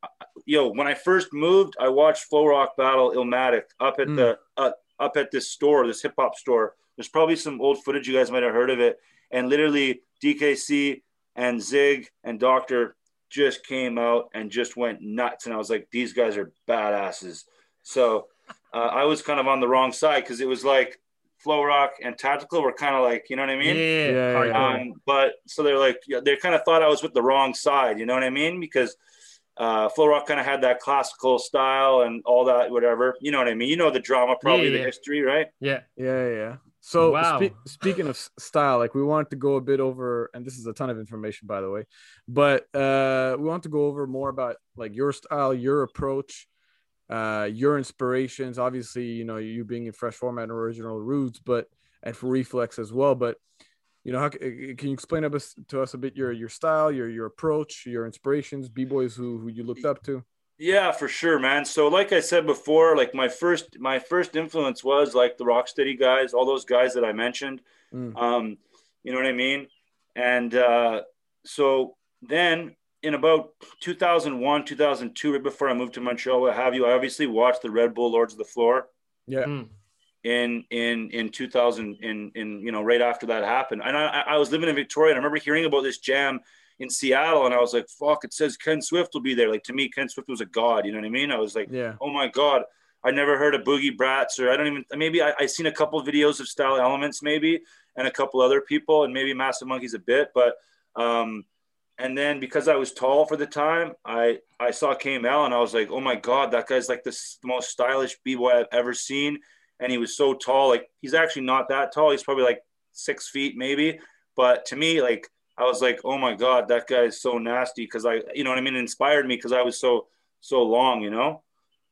yo, when I first moved, I watched Flow Rock battle Illmatic up at mm. the uh, up at this store, this hip hop store. There's probably some old footage you guys might have heard of it. And literally, DKC and Zig and Doctor just came out and just went nuts. And I was like, these guys are badasses. So uh, I was kind of on the wrong side because it was like Flow Rock and Tactical were kind of like, you know what I mean? Yeah. yeah, yeah. Um, but so they're like, they kind of thought I was with the wrong side. You know what I mean? Because uh, Flow Rock kind of had that classical style and all that, whatever. You know what I mean? You know the drama, probably yeah, the history, right? Yeah. Yeah, yeah. So wow. spe- speaking of style, like we wanted to go a bit over, and this is a ton of information, by the way, but uh, we want to go over more about like your style, your approach, uh, your inspirations. Obviously, you know you being in fresh format and original Rudes, but and for reflex as well. But you know, how, can you explain to us, a bit your your style, your your approach, your inspirations, b boys who who you looked up to? Yeah, for sure, man. So like I said before, like my first my first influence was like the Rocksteady guys, all those guys that I mentioned. Mm. Um, you know what I mean? And uh, so then in about 2001, 2002, right before I moved to Montreal, what have you, I obviously watched the Red Bull Lords of the Floor. Yeah. Mm. In in in 2000, in in you know right after that happened, and I I was living in Victoria, and I remember hearing about this jam in Seattle, and I was like, "Fuck!" It says Ken Swift will be there. Like to me, Ken Swift was a god. You know what I mean? I was like, "Yeah, oh my god." I never heard of Boogie Brats, or I don't even. Maybe I, I seen a couple of videos of Style Elements, maybe, and a couple other people, and maybe Massive Monkeys a bit. But um, and then because I was tall for the time, I I saw KML, and I was like, oh my god, that guy's like the, most stylish b boy I've ever seen, and he was so tall. Like he's actually not that tall. He's probably like six feet maybe, but to me, like I was like, oh my god, that guy is so nasty because I, you know what I mean, it inspired me because I was so so long, you know.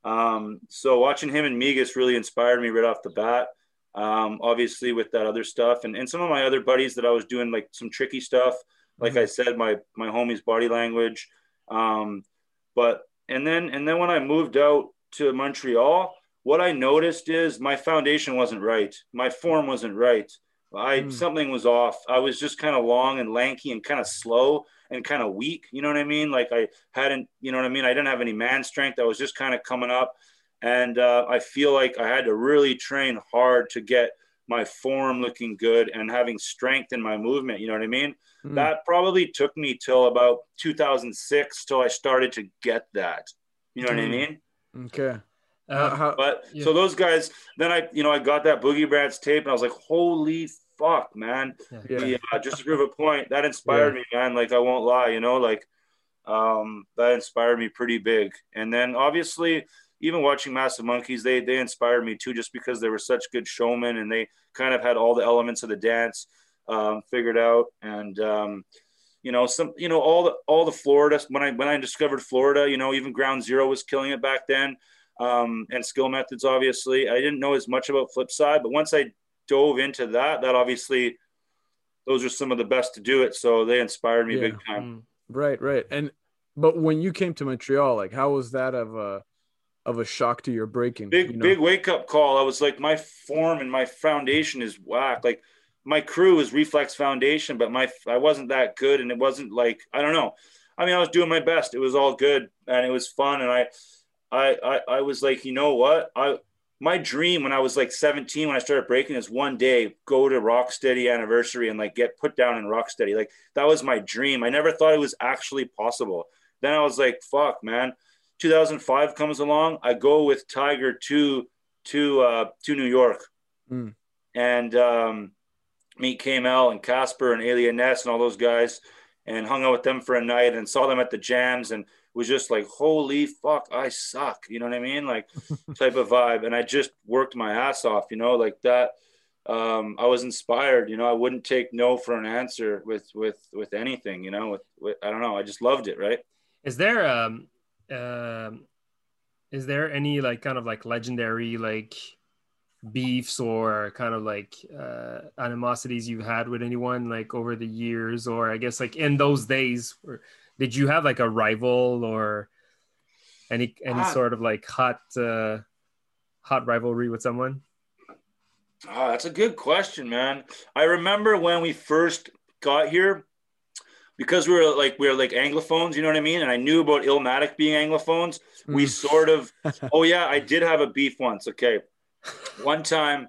Um, so watching him and Migas really inspired me right off the bat. Um, obviously with that other stuff and, and some of my other buddies that I was doing like some tricky stuff. Like. I said, my my homie's body language. Um, but and then and then when I moved out to Montreal, what I noticed is my foundation wasn't right. My form wasn't right. I mm. something was off. I was just kind of long and lanky and kind of slow and kind of weak. You know what I mean? Like I hadn't, you know what I mean? I didn't have any man strength. I was just kind of coming up, and uh, I feel like I had to really train hard to get my form looking good and having strength in my movement. You know what I mean? Mm. That probably took me till about 2006 till I started to get that. You know mm. what I hmm. mean? Okay. Uh, but yeah. so those guys, then I, you know, I got that Boogie Brats tape and I was like, holy fuck, man. Yeah. yeah just to prove a point, that inspired yeah. me, man. Like I won't lie, you know, like um, that inspired me pretty big. And then obviously, even watching Massive Monkeys, they they inspired me too, just because they were such good showmen and they kind of had all the elements of the dance um, figured out. And um, you know, some you know all the all the Florida when I when I discovered Florida, you know, even Ground Zero was killing it back then. Um, and skill methods, obviously. I didn't know as much about Flipside, but once I dove into that, that obviously those are some of the best to do it. So they inspired me yeah. big time. Mm. Right, right. And but when you came to Montreal, like how was that of a of a shock to your breaking? Big you know? big wake up call. I was like, my form and my foundation is whack. Like my crew is reflex foundation, but my I wasn't that good, and it wasn't like I don't know. I mean, I was doing my best. It was all good, and it was fun, and I, I, I, I was like, you know what, I my dream when I was like 17, when I started breaking, is one day go to Rocksteady anniversary and like get put down in Rocksteady. Like that was my dream. I never thought it was actually possible. Then I was like, fuck, man. 2005 comes along. I go with Tiger to to uh, to New York, mm. and um, meet KML and Casper and Alien Ness and all those guys, and hung out with them for a night and saw them at the jams and was just like, holy fuck, I suck. You know what I mean? Like type of vibe. And I just worked my ass off, you know, like that. Um, I was inspired, you know, I wouldn't take no for an answer with, with, with anything, you know, with, with I don't know. I just loved it. Right. Is there, um, um, is there any like kind of like legendary, like beefs or kind of like uh, animosities you've had with anyone like over the years, or I guess like in those days or, did you have like a rival or any any ah. sort of like hot uh hot rivalry with someone Oh, that's a good question, man. I remember when we first got here, because we were like we were like anglophones, you know what I mean? And I knew about Illmatic being anglophones. Mm. We sort of oh yeah, I did have a beef once. Okay. One time,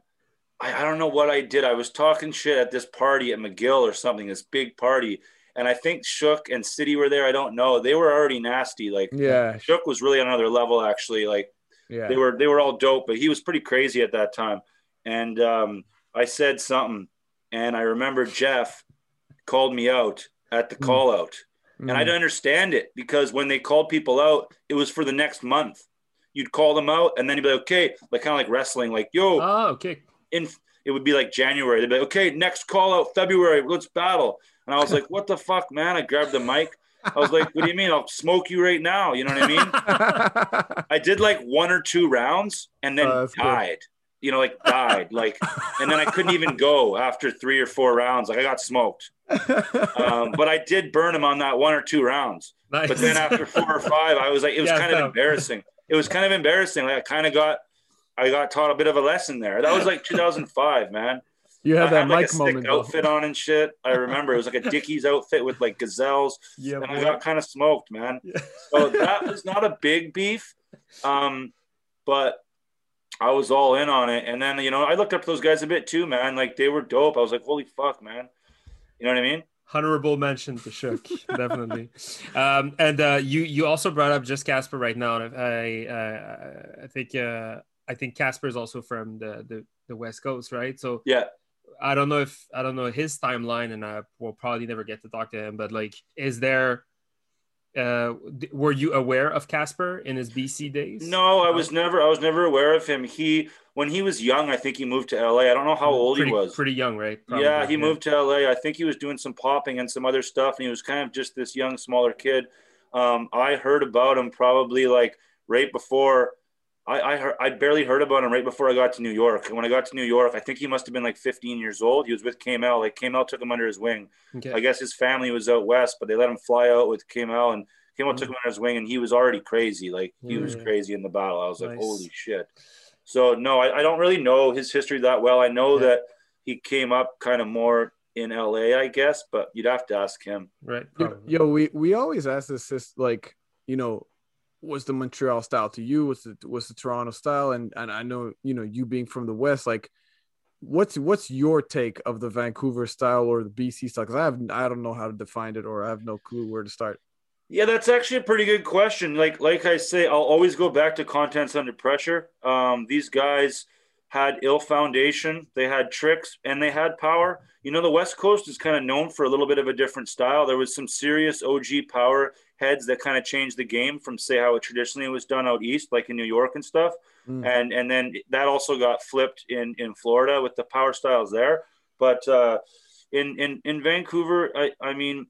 I, I don't know what I did. I was talking shit at this party at McGill or something, this big party. And I think Shook and City were there. I don't know. They were already nasty. Like yeah, Shook was really on another level actually. Like yeah, they were they were all dope, but he was pretty crazy at that time. And um, I said something, and I remember Jeff called me out at the mm. call out. Mm. And I don't understand it because when they called people out, it was for the next month. You'd call them out, and then you'd be like, okay, like kind of like wrestling, like, yo, oh, okay. In it would be like January. They'd be like, okay, next call out February, let's battle. And I was like, what the fuck, man? I grabbed the mic. I was like, what do you mean? I'll smoke you right now. You know what I mean? I did like one or two rounds and then oh, died you know, like died, like, and then I couldn't even go after three or four rounds. Like I got smoked. Um, but I did burn him on that one or two rounds. Nice. But then after four or five, I was like, it was yeah, kind of embarrassing. It was kind of embarrassing. Like I kind of got, I got taught a bit of a lesson there. That was like 2005, man. You had I that had like a moment outfit on and shit. I remember it was like a Dickies outfit with like gazelles, yeah, and I got kind of smoked, man. Yeah. So that was not a big beef, um, but I was all in on it. And then, you know, I looked up to those guys a bit too, man. Like they were dope. I was like, holy fuck, man. You know what I mean? Honorable mention to Shook, definitely. Um, and uh, you you also brought up just Casper right now. And I uh, I think uh, I think Casper is also from the, the the West Coast, right? So yeah, I don't know if I don't know his timeline, and I will probably never get to talk to him. But like, is there uh, were you aware of Casper in his BC days? No, I was never. I was never aware of him. He when he was young, I think he moved to LA. I don't know how old pretty, he was. Pretty young, right? Probably, yeah, he yeah. moved to LA. I think he was doing some popping and some other stuff, and he was kind of just this young, smaller kid. Um, I heard about him probably like right before. I I, heard, I barely heard about him right before I got to New York. And when I got to New York, I think he must have been like 15 years old. He was with KML. Like KML took him under his wing. Okay. I guess his family was out west, but they let him fly out with KML and came out, took him mm. under his wing, and he was already crazy. Like he was crazy in the battle. I was nice. like, holy shit. So no, I, I, don't really know his history that well. I know yeah. that he came up kind of more in LA, I guess, but you'd have to ask him. Right. Yo, yo, we we always ask this, like, you know, was the Montreal style to you? Was the was the Toronto style? And and I know, you know, you being from the West, like what's what's your take of the Vancouver style or the BC style? Because I have I don't know how to define it or I have no clue where to start. Yeah, that's actually a pretty good question. Like like I say, I'll always go back to contents under pressure. Um, these guys had ill foundation, they had tricks, and they had power. You know, the West Coast is kind of known for a little bit of a different style. There was some serious OG power heads that kind of changed the game from say how it traditionally was done out east, like in New York and stuff. Mm. And and then that also got flipped in in Florida with the power styles there. But uh, in in in Vancouver, I I mean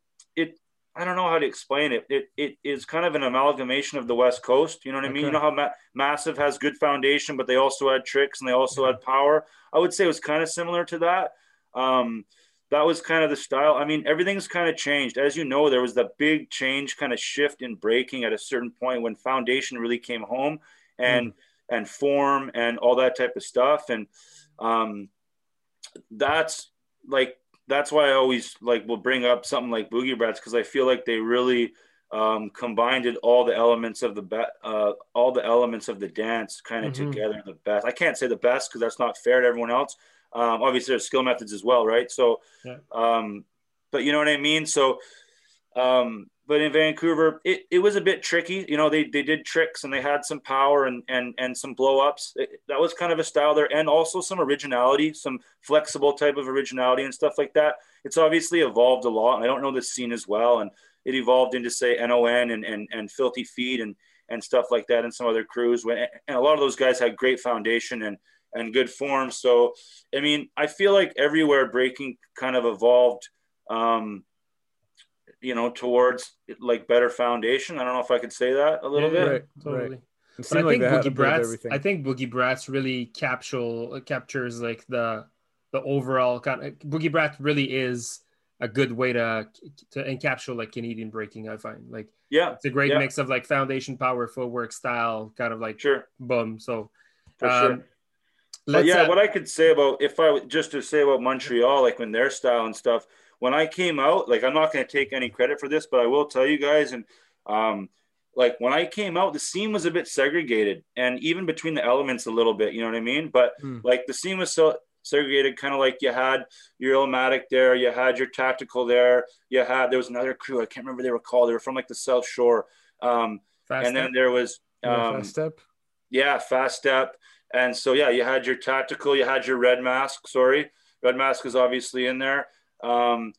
I don't know how to explain it. It it is kind of an amalgamation of the West Coast. You know what I mean? You know how Ma- Massive has good foundation, but they also had tricks and they also yeah. had power. I would say it was kind of similar to that. Um, that was kind of the style. I mean, everything's kind of changed. As you know, there was the big change, kind of shift in breaking at a certain point when foundation really came home and mm. and form and all that type of stuff. And um, that's like that's why I always like will bring up something like Boogie Brats because I feel like they really um, combined all the elements of the uh, all the elements of the dance kind of mm-hmm. together the best. I can't say the best because that's not fair to everyone else. Um, obviously, there's skill methods as well, right? So, yeah. um, but you know what I mean. So, um, but in Vancouver, it, it was a bit tricky. You know, they, they did tricks and they had some power and and and some blow ups. that was kind of a style there, and also some originality, some flexible type of originality and stuff like that. It's obviously evolved a lot. I don't know this scene as well, and it evolved into say NON and and and Filthy Feet and and stuff like that, and some other crews. And a lot of those guys had great foundation and and good form. So, I mean, I feel like everywhere breaking kind of evolved. Um, you know, towards like better foundation. I don't know if I could say that a little yeah, bit. Right, totally. Right. But I like think Boogie Brats. I think Boogie Brats really capture captures like the the overall kind of Boogie Brat really is a good way to to encapsulate like Canadian breaking. I find like yeah, it's a great yeah. mix of like foundation power, footwork, style, kind of like sure, boom. So, For um, sure. but yeah, uh, what I could say about if I just to say about Montreal, like when their style and stuff, when I came out, like I'm not going to take any credit for this, but I will tell you guys, and um, like when I came out, the scene was a bit segregated, and even between the elements a little bit, you know what I mean? But mm. like the scene was so segregated, kind of like you had your Illmatic there, you had your Tactical there, you had there was another crew I can't remember they were called. They were from like the South Shore, um, and step. then there was um, Fast Step. Yeah, Fast Step and so, yeah, you had your tactical, you had your red mask. Sorry, red mask is obviously in there, um,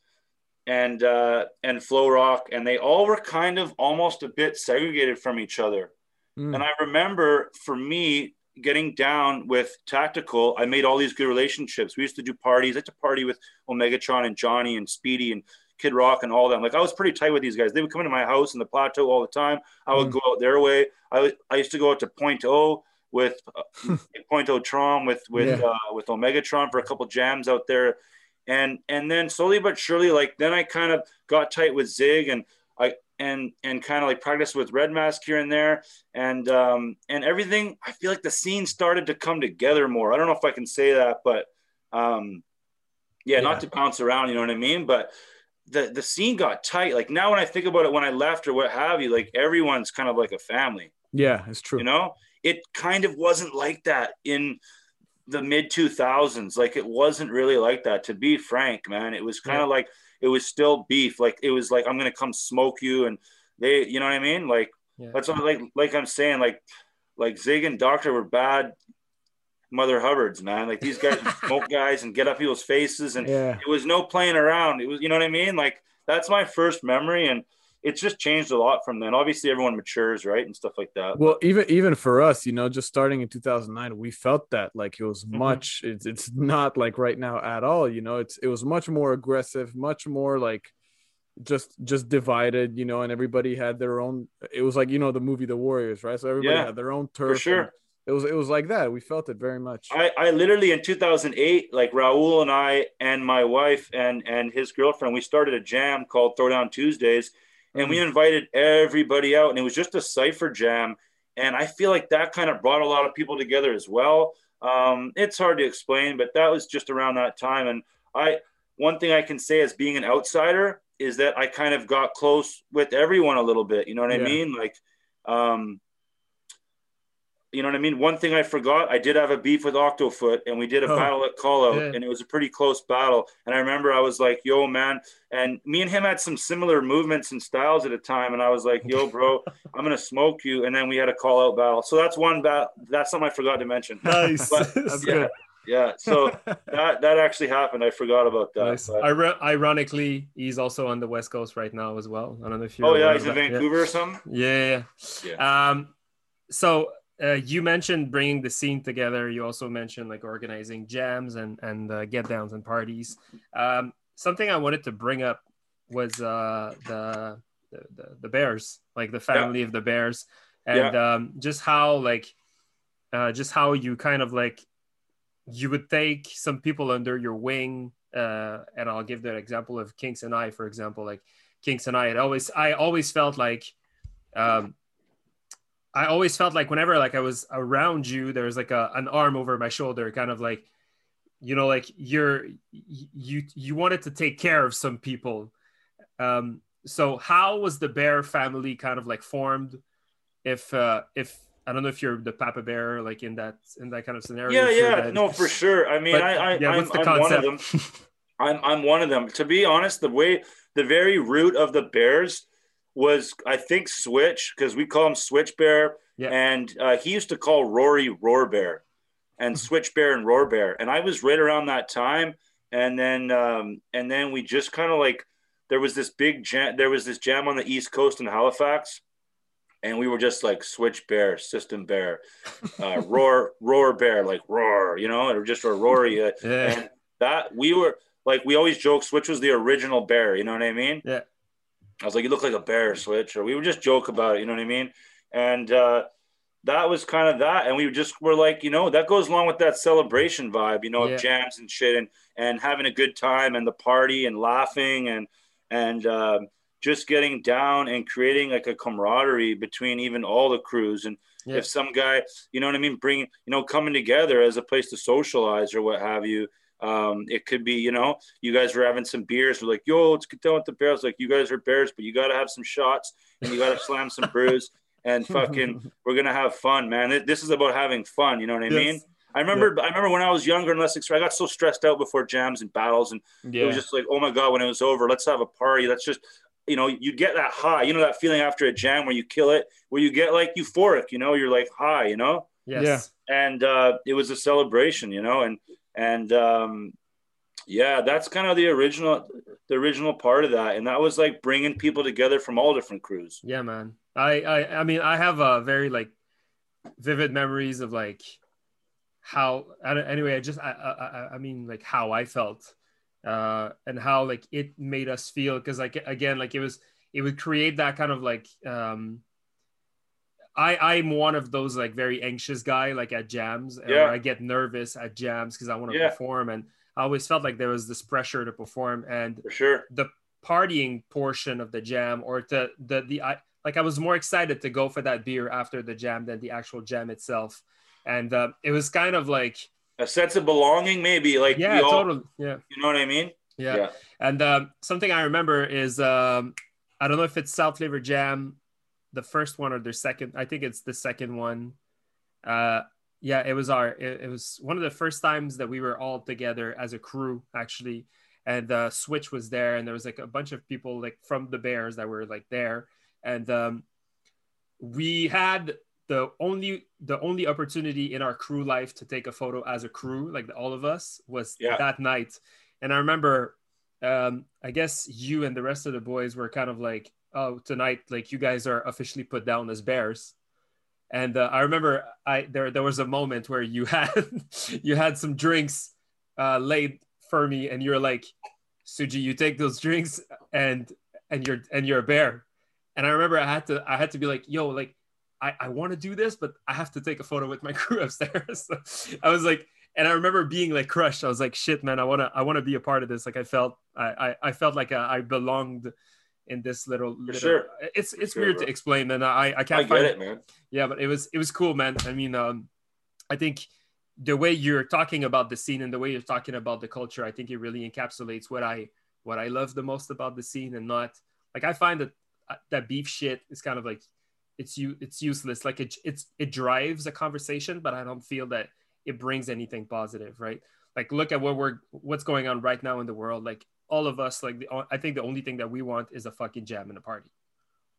and uh, and Flow Rock, and they all were kind of almost a bit segregated from each other. Mm. And I remember for me getting down with tactical, I made all these good relationships. We used to do parties. I had to party with Omegatron and Johnny and Speedy and Kid Rock and all them. Like I was pretty tight with these guys. They would come into my house in the plateau all the time. I would mm. go out their way. I, I used to go out to Point O with uh, Point O Tron with with yeah. uh, with Omegatron for a couple jams out there, and and then slowly but surely, like then I kind of got tight with Zig and I and and kind of like practiced with Red Mask here and there, and um, and everything. I feel like the scene started to come together more. I don't know if I can say that, but um, yeah, yeah. not to bounce around, you know what I mean, but the the scene got tight. Like now, when I think about it, when I left or what have you, like everyone's kind of like a family. Yeah, it's true. You know, it kind of wasn't like that in the mid 2000s like it wasn't really like that to be frank man it was kind of yeah. like it was still beef like it was like i'm gonna come smoke you and they you know what i mean like yeah. that's what like like i'm saying like like zig and doctor were bad mother hubbards man like these guys smoke guys and get up people's faces and yeah. it was no playing around it was you know what i mean like that's my first memory and it's just changed a lot from then. Obviously, everyone matures, right, and stuff like that. Well, even even for us, you know, just starting in 2009, we felt that like it was mm-hmm. much. It's it's not like right now at all. You know, it's it was much more aggressive, much more like just just divided. You know, and everybody had their own. It was like you know the movie The Warriors, right? So everybody yeah, had their own turf. For sure. It was it was like that. We felt it very much. I, I literally in 2008, like Raul and I and my wife and and his girlfriend, we started a jam called Throwdown Tuesdays and we mm. invited everybody out and it was just a cypher jam and i feel like that kind of brought a lot of people together as well um, it's hard to explain but that was just around that time and i one thing i can say as being an outsider is that i kind of got close with everyone a little bit you know what yeah. i mean like um, you know what I mean? One thing I forgot, I did have a beef with Octofoot and we did a oh, battle at call out yeah. and it was a pretty close battle. And I remember I was like, yo, man. And me and him had some similar movements and styles at a time. And I was like, yo, bro, I'm going to smoke you. And then we had a call out battle. So that's one battle. That's something I forgot to mention. Nice. But, that's yeah, good. Yeah. So that, that actually happened. I forgot about that. Nice. ironically, he's also on the West Coast right now as well. I don't know if you Oh, yeah. He's in Vancouver yeah. or something. Yeah. Yeah. Um, so uh, you mentioned bringing the scene together. You also mentioned like organizing jams and and uh, get downs and parties. Um, something I wanted to bring up was uh, the, the, the Bears, like the family yeah. of the Bears, and yeah. um, just how like uh, just how you kind of like you would take some people under your wing. Uh, and I'll give the example of Kinks and I, for example, like Kinks and I had always I always felt like um, I always felt like whenever like I was around you, there was like a, an arm over my shoulder, kind of like, you know, like you're you you wanted to take care of some people. Um, so how was the bear family kind of like formed? If uh, if I don't know if you're the Papa Bear, like in that in that kind of scenario. Yeah, yeah, that... no, for sure. I mean, but, I, I yeah, I'm, I'm one of them. I'm I'm one of them. To be honest, the way the very root of the Bears was I think Switch because we call him Switch Bear, yeah. and uh, he used to call Rory Roar Bear, and Switch Bear and Roar Bear, and I was right around that time, and then um, and then we just kind of like there was this big jam, there was this jam on the East Coast in Halifax, and we were just like Switch Bear, System Bear, uh, Roar Roar Bear, like roar, you know, or just a Rory, uh, yeah. and that we were like we always joke Switch was the original bear, you know what I mean? Yeah I was like, you look like a bear switch, or we would just joke about it, you know what I mean? And uh, that was kind of that. And we just were like, you know, that goes along with that celebration vibe, you know, yeah. of jams and shit and, and having a good time and the party and laughing and, and um, just getting down and creating like a camaraderie between even all the crews. And, yeah. if some guy, you know what I mean, bring you know coming together as a place to socialize or what have you. Um, it could be, you know, you guys were having some beers. We're like, yo, let's get down with the bears. Like, you guys are bears, but you got to have some shots and you got to slam some brews and fucking, we're gonna have fun, man. This is about having fun. You know what I yes. mean? I remember, yeah. I remember when I was younger and less experienced, I got so stressed out before jams and battles, and yeah. it was just like, oh my god, when it was over, let's have a party. Let's just, you know, you get that high, you know, that feeling after a jam where you kill it, where you get like euphoric, you know, you're like high, you know. Yes. Yeah. And uh, it was a celebration, you know, and and um, yeah, that's kind of the original, the original part of that, and that was like bringing people together from all different crews. Yeah, man. I I I mean, I have a very like vivid memories of like how anyway i just I, I i mean like how i felt uh and how like it made us feel because like again like it was it would create that kind of like um i i'm one of those like very anxious guy like at jams yeah. i get nervous at jams because i want to yeah. perform and i always felt like there was this pressure to perform and for sure the partying portion of the jam or the the the I, like i was more excited to go for that beer after the jam than the actual jam itself and uh, it was kind of like a sense of belonging, maybe like yeah, all, totally, yeah. You know what I mean? Yeah. yeah. And um, something I remember is um, I don't know if it's South Flavor Jam, the first one or the second. I think it's the second one. Uh, yeah, it was our. It, it, was one of the first times that we were all together as a crew, actually. And uh, Switch was there, and there was like a bunch of people like from the Bears that were like there, and um, we had the only the only opportunity in our crew life to take a photo as a crew like all of us was yeah. that night and i remember um i guess you and the rest of the boys were kind of like oh tonight like you guys are officially put down as bears and uh, i remember i there there was a moment where you had you had some drinks uh laid for me and you're like suji you take those drinks and and you're and you're a bear and i remember i had to i had to be like yo like I, I want to do this, but I have to take a photo with my crew upstairs. so I was like, and I remember being like crushed. I was like, shit, man, I want to, I want to be a part of this. Like I felt, I, I, I felt like I, I belonged in this little, little sure. it's, it's sure, weird bro. to explain, man. I, I can't I find it, man. Yeah, but it was, it was cool, man. I mean, um, I think the way you're talking about the scene and the way you're talking about the culture, I think it really encapsulates what I, what I love the most about the scene and not like, I find that uh, that beef shit is kind of like it's you it's useless like it it's it drives a conversation but i don't feel that it brings anything positive right like look at what we're what's going on right now in the world like all of us like the, i think the only thing that we want is a fucking jam in a party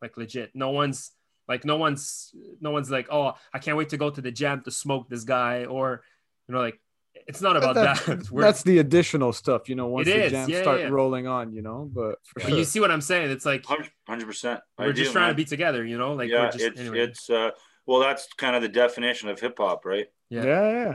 like legit no one's like no one's no one's like oh i can't wait to go to the jam to smoke this guy or you know like it's not about that. that. that's the additional stuff, you know. Once the jams yeah, start yeah. rolling on, you know. But, but you see what I'm saying? It's like hundred percent. We're just trying man. to be together, you know. Like yeah, just, it's anyway. it's uh, well, that's kind of the definition of hip hop, right? Yeah. yeah, yeah.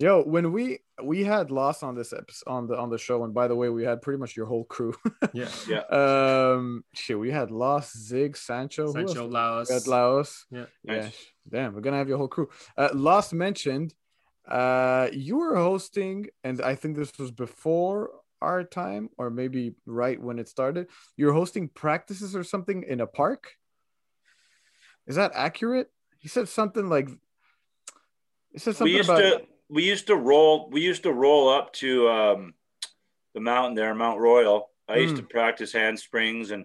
Yo, when we we had Lost on this episode on the on the show, and by the way, we had pretty much your whole crew. yeah, yeah. Um, shit, we had Lost, Zig, Sancho, Sancho, Laos. We had Laos. Yeah, yeah. Nice. Damn, we're gonna have your whole crew. Uh, Lost mentioned uh, you were hosting, and I think this was before our time, or maybe right when it started. You're hosting practices or something in a park. Is that accurate? He said something like. He said something we used about. To, we used to roll. We used to roll up to um, the mountain there, Mount Royal. I used mm. to practice handsprings and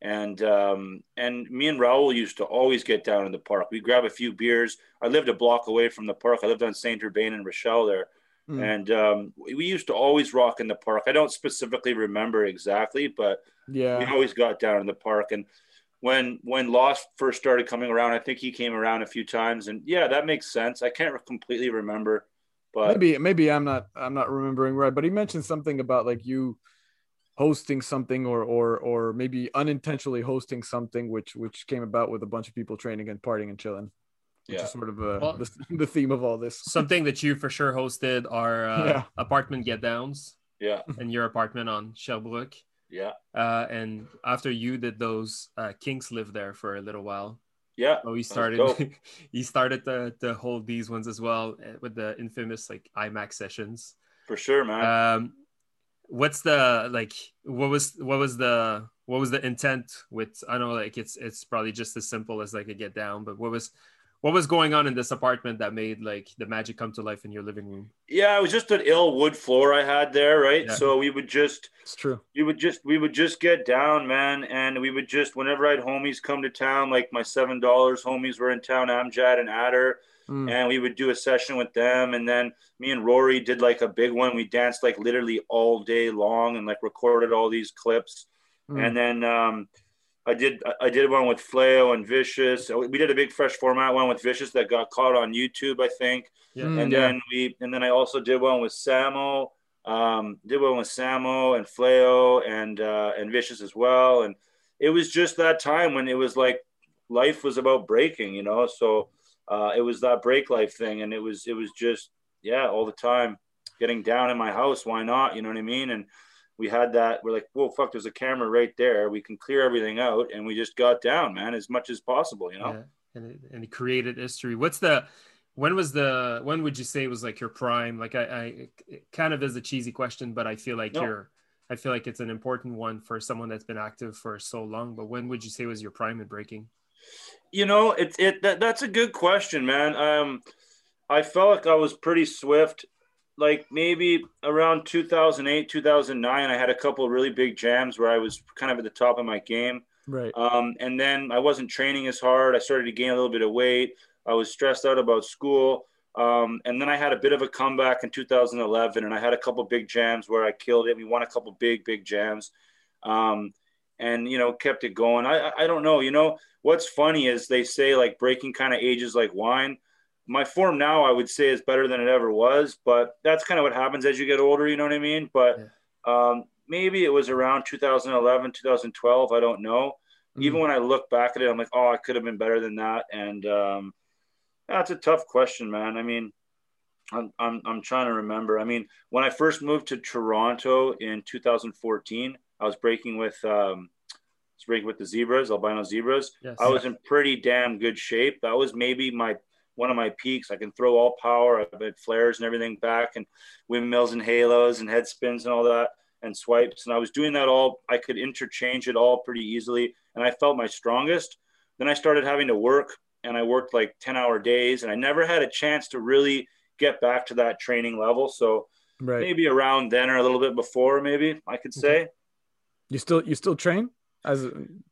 and um, and me and Raul used to always get down in the park. We grab a few beers. I lived a block away from the park. I lived on Saint Urbain and Rachel there, mm. and um, we used to always rock in the park. I don't specifically remember exactly, but yeah, we always got down in the park. And when when Lost first started coming around, I think he came around a few times, and yeah, that makes sense. I can't completely remember, but maybe maybe I'm not I'm not remembering right. But he mentioned something about like you hosting something or or or maybe unintentionally hosting something which which came about with a bunch of people training and partying and chilling yeah. sort of uh, well, the, the, theme of all this. something that you for sure hosted are uh, yeah. apartment get downs. Yeah. And your apartment on Sherbrooke yeah. Uh, and after you did those uh, kinks lived there for a little while yeah so he started he started to, to hold these ones as well uh, with the infamous like imax sessions. For sure man. Um what's the like what was what was the what was the intent with i know like it's it's probably just as simple as like a get down but what was what was going on in this apartment that made like the magic come to life in your living room? Yeah, it was just an ill wood floor I had there, right? Yeah. So we would just It's true. We would just we would just get down, man, and we would just whenever I had homies come to town, like my seven dollars homies were in town, Amjad and Adder, mm. and we would do a session with them, and then me and Rory did like a big one. We danced like literally all day long and like recorded all these clips, mm. and then um I did I did one with Fleo and Vicious. We did a big fresh format one with Vicious that got caught on YouTube, I think. Yeah. Mm, and yeah. then we and then I also did one with Samo. Um, did one with Samo and Fleo and uh, and Vicious as well. And it was just that time when it was like life was about breaking, you know. So uh, it was that break life thing, and it was it was just yeah all the time getting down in my house. Why not? You know what I mean? And we had that. We're like, whoa, fuck, there's a camera right there. We can clear everything out. And we just got down, man, as much as possible, you know? Yeah. And, it, and it created history. What's the, when was the, when would you say it was like your prime? Like, I, I kind of is a cheesy question, but I feel like no. you're, I feel like it's an important one for someone that's been active for so long. But when would you say was your prime in breaking? You know, it's it that, that's a good question, man. Um, I felt like I was pretty swift like maybe around 2008 2009 i had a couple of really big jams where i was kind of at the top of my game. Right. Um, and then i wasn't training as hard. I started to gain a little bit of weight. I was stressed out about school. Um, and then i had a bit of a comeback in 2011 and i had a couple big jams where i killed it. We won a couple big big jams um, and you know kept it going. I, I don't know. You know what's funny is they say like breaking kind of ages like wine my form now I would say is better than it ever was, but that's kind of what happens as you get older. You know what I mean? But yeah. um, maybe it was around 2011, 2012. I don't know. Mm-hmm. Even when I look back at it, I'm like, oh, I could have been better than that. And um, that's a tough question, man. I mean, I'm, I'm, I'm trying to remember. I mean, when I first moved to Toronto in 2014, I was breaking with um, breaking with the zebras, albino zebras. Yes. I was in pretty damn good shape. That was maybe my one of my peaks. I can throw all power. I've had flares and everything back and windmills and halos and head spins and all that and swipes. And I was doing that all. I could interchange it all pretty easily. And I felt my strongest. Then I started having to work and I worked like 10 hour days and I never had a chance to really get back to that training level. So right. maybe around then or a little bit before, maybe I could mm-hmm. say. You still, you still train? As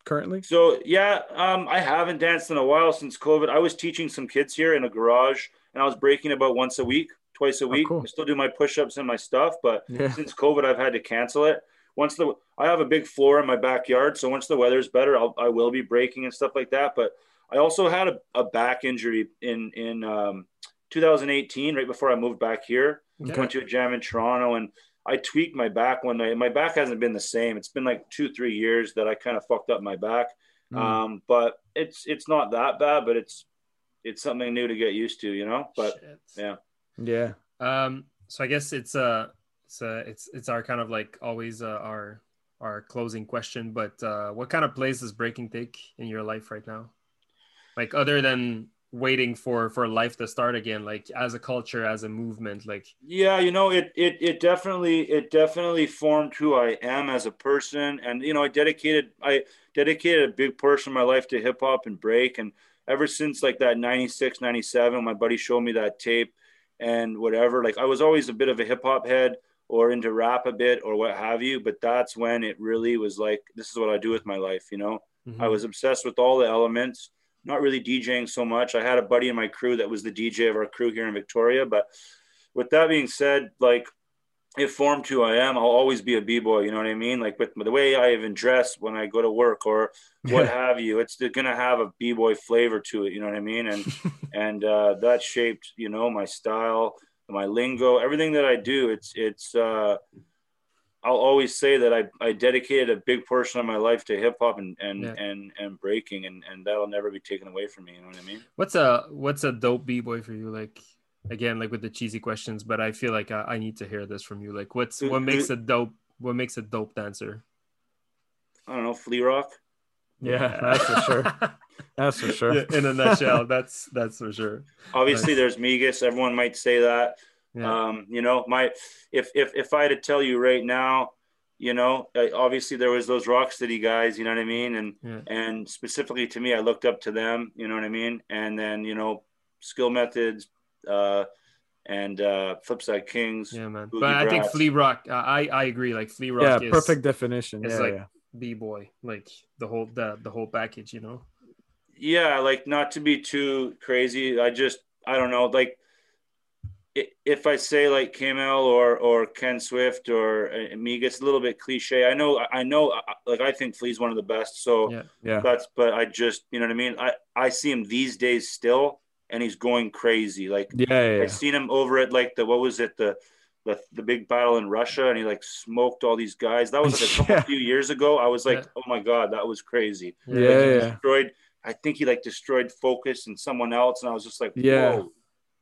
currently? So yeah, um, I haven't danced in a while since COVID. I was teaching some kids here in a garage, and I was breaking about once a week, twice a oh, week. Oh, cool. I still do my push-ups and my stuff, but yeah. since COVID, I've had to cancel it. Once the I have a big floor in my backyard, so once the weather's better, I'll, I will be breaking and stuff like that. But I also had a, a back injury in in um, 2018, right before I moved back here. Okay. Went to a jam in Toronto and I tweaked my back one night. My back hasn't been the same. It's been like two, three years that I kind of fucked up my back. Mm. Um, but it's it's not that bad, but it's it's something new to get used to, you know. But Shit. yeah, yeah. Um, so I guess it's uh it's uh it's it's our kind of like always uh, our our closing question. But uh, what kind of place does breaking take in your life right now? Like other than waiting for for life to start again like as a culture as a movement like yeah you know it it it definitely it definitely formed who i am as a person. And you know i dedicated i dedicated a big portion of my life to hip hop and break. And ever since like that 96 97 my buddy showed me that tape and whatever like i was always a bit of a hip hop head or into rap a bit or what have you. But that's when it really was like this is what i do with my life you know? Mm-hmm. i was obsessed with all the elements not really DJing so much. I had a buddy in my crew that was the DJ of our crew here in Victoria. But with that being said, like if formed who I am, I'll always be a b-boy. You know what I mean? Like with the way I even dress when I go to work or what have you, it's gonna have a b-boy flavor to it. You know what I mean? And and uh, that shaped, you know, my style, my lingo, everything that I do. It's it's. Uh, I'll always say that I, I dedicated a big portion of my life to hip hop and and, yeah. and and breaking and, and that'll never be taken away from me. You know what I mean? What's a what's a dope b boy for you? Like again, like with the cheesy questions, but I feel like I, I need to hear this from you. Like what's what makes a dope what makes a dope dancer? I don't know, Flea Rock. Yeah, that's for sure. That's for sure. Yeah, in a nutshell, that's that's for sure. Obviously, nice. there's Migas. Everyone might say that. Yeah. Um, you know, my if if if I had to tell you right now, you know, obviously there was those Rocksteady guys, you know what I mean, and Yeah. and specifically to me, I looked up to them, you know what I mean, and then you know, skill methods, uh, and uh, Flipside Kings. Yeah, man. Boogie But I think Flea Rock. Uh, I I agree. Like Flea Yeah, Rock is perfect definition. is Yeah, like- yeah. b boy. Like the whole the the whole package. You know. yeah like not to be too crazy i just i don't know like i- if i say like Kamel or or ken swift or uh, Amiga, it's a little bit cliche i know i know uh, like i think flea's one of the best so Yeah. Yeah. that's but i just you know what i mean i i see him these days still and he's going crazy like Yeah, yeah, i yeah. seen him over at like the what was it the the, the big battle in Russia, and he like smoked all these guys. That was like a couple Yeah. few years ago. I was like, Yeah. oh my god, that was crazy Yeah, like, destroyed. I think he like destroyed Focus and someone else, and I was just like, Yeah. Whoa.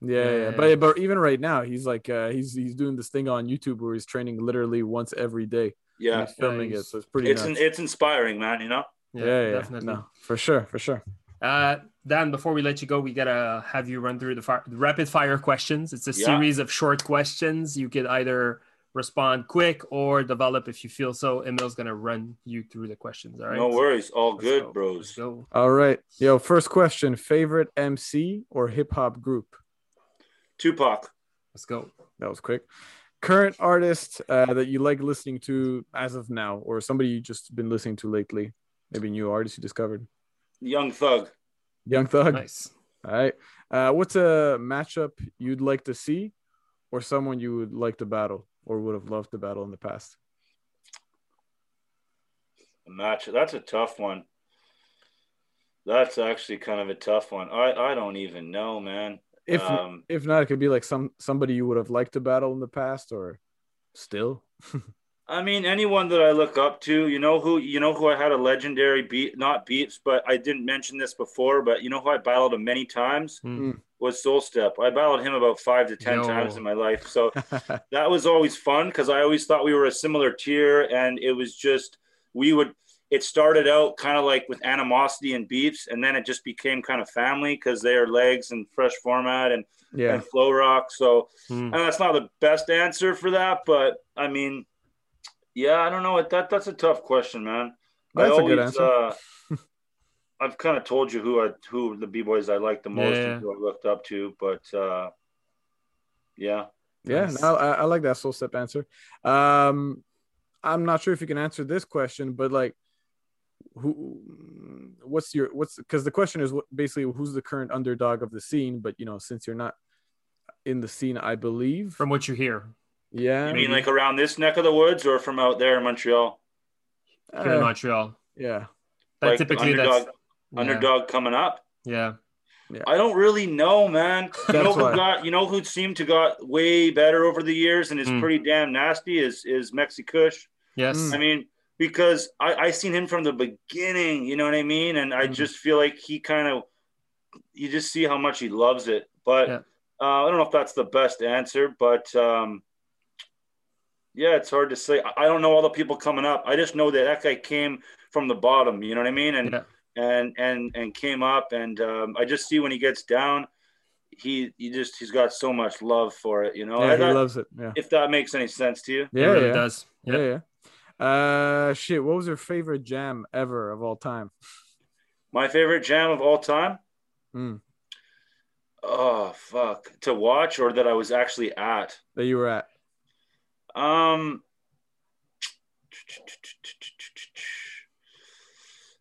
Yeah, Yeah, yeah, yeah. but but even right now, he's like uh, he's he's doing this thing on YouTube where he's training literally once every day. yeah, he's filming Nice. it, so it's pretty. it's an, it's inspiring, man. You know, yeah, yeah, yeah. definitely. No, for sure, for sure. Uh, Dan, before we let you go, we gotta have you run through the, fire, the rapid fire questions. It's a Yeah. series of short questions. You could either respond quick or develop if you feel so. Emil's gonna run you through the questions. All right. no worries, all Let's good, go. Bros. go. All right, yo, first question: favorite MC or hip hop group? Tupac, Let's go. That was quick. Current artist uh, that you like listening to as of now, or somebody you just been listening to lately? Maybe new artist you discovered. Young Thug, Young Thug. Nice. All right. Uh, what's a matchup you'd like to see, or someone you would like to battle, or would have loved to battle in the past? a match. That's a tough one. That's actually kind of a tough one. I I don't even know, man. If um, if not, it could be like some somebody you would have liked to battle in the past, or still. I mean, anyone that I look up to, you know who, you know who I had a legendary beat, not beats, but I didn't mention this before, but you know who I battled him many times Mm. was Soul Step. I battled him about five to ten Yo. times in my life, so that was always fun because I always thought we were a similar tier, and it was just we would. It started out kind of like with animosity and beefs, and then it just became kind of family because they are legs and fresh format and, yeah. and flow rock. So Mm. and that's not the best answer for that, but I mean, yeah, I don't know. That that's a tough question, man. That's I a good answer. Uh, I've kind of told you who I who the b boys I like the most Yeah. and who I looked up to, but uh, yeah, Yeah, Nice. no, I, I like that soul step answer. Um, I'm not sure if you can answer this question, but like, who, what's your what's because the question is what basically who's the current underdog of the scene? But you know, since you're not in the scene, I believe. From what you hear yeah, you mean like around this neck of the woods or from out there in Montreal? here in Uh, Montreal, yeah, that like typically underdog, that's yeah. underdog coming up. Yeah. I don't really know, man. You know who why. got you know who seemed to got way better over the years and is Hmm. pretty damn nasty is is Mexikush. Yes. Mm. I mean, because I, I seen him from the beginning, you know what I mean? And I Mhm. just feel like he kind of, you just see how much he loves it. But Yeah. uh, I don't know if that's the best answer, but um, yeah, it's hard to say. I, I don't know all the people coming up. I just know that that guy came from the bottom, you know what I mean? And, Yeah. and, and, and came up. And um, I just see when he gets down, he, he just, he's got so much love for it, you know? yeah, I he thought- loves it. Yeah, if that makes any sense to you. It yeah, really yeah. does. yeah, Yeah. Uh, shit. What was your favorite jam ever of all time? My favorite jam of all time. Mm, Oh fuck! To watch or that I was actually at. that you were at? Um.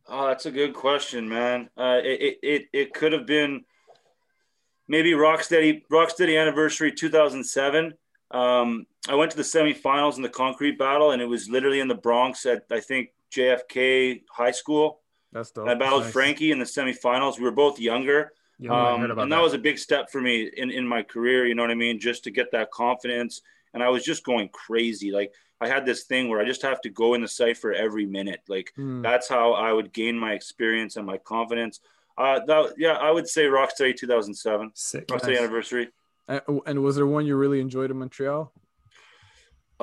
Oh, that's a good question, man. Uh, it, it it it could have been maybe Rocksteady Rocksteady anniversary 2007. Um, I went to the semifinals in the concrete battle, and it was literally in the Bronx at I think JFK High School. That's dope. And I battled Nice. Frankie in the semifinals. We were both younger. I Um, and that, was a big step for me in, in my career, you know what I mean? Just to get that confidence. And I was just going crazy. Like I had this thing where I just have to go in the cypher every minute. Like Mm, that's how I would gain my experience and my confidence. Uh, that, yeah, I would say Rocksteady 2007, Sick. Rocksteady Nice. anniversary. And was there one you really enjoyed in Montreal?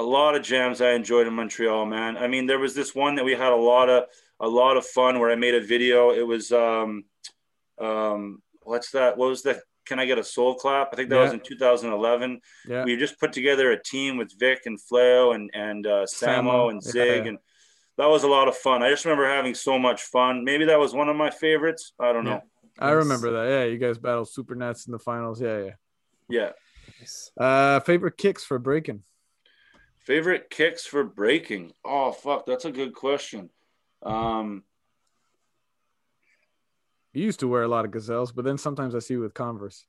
A lot of jams I enjoyed in Montreal, man. I mean, there was this one that we had a lot of a lot of fun where I made a video. It was um um what's that? What was the Can I Get a Soul Clap? I think that yeah. was in 2011. Yeah. We just put together a team with Vic and Fleo and and uh, Samo, Samo, and Zig, yeah. and that was a lot of fun. I just remember having so much fun. Maybe that was one of my favorites. I don't know. I remember that. Yeah, you guys battled Super Nets in the finals. Yeah, yeah. Yeah. Uh, favorite kicks for breaking. Favorite kicks for breaking. Oh fuck, that's a good question. Um, you used to wear a lot of gazelles, but then sometimes I see you with Converse.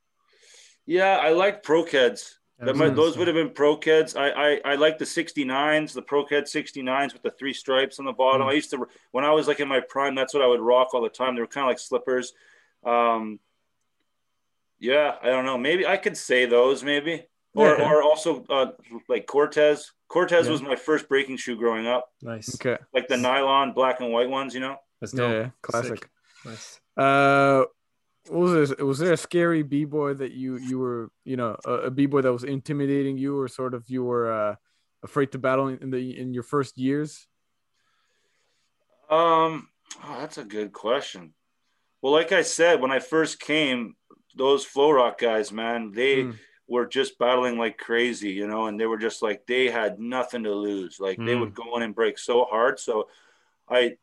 Yeah, I like Pro Keds. That might, those would have been Pro Keds. I, I I like the 69s, the Pro Ked 69s with the three stripes on the bottom. Mm. I used to when I was like in my prime, that's what I would rock all the time. They were kind of like slippers. Um, yeah, I don't know. Maybe I could say those, maybe, or yeah. or also uh, like Cortez. Cortez yeah. was my first breaking shoe growing up. Nice. Okay. Like the nylon black and white ones, you know. That's dope. Yeah, classic. Sick. Nice. Uh, what was there? Was there a scary b boy that you you were you know a, a b boy that was intimidating you, or sort of you were uh, afraid to battle in the in your first years? Um, oh, that's a good question. Well, like I said, when I first came, those flow rock guys, man, they mm. Were just battling like crazy, you know, and they were just like they had nothing to lose. Like mm. they would hmm. go in and break so hard. So I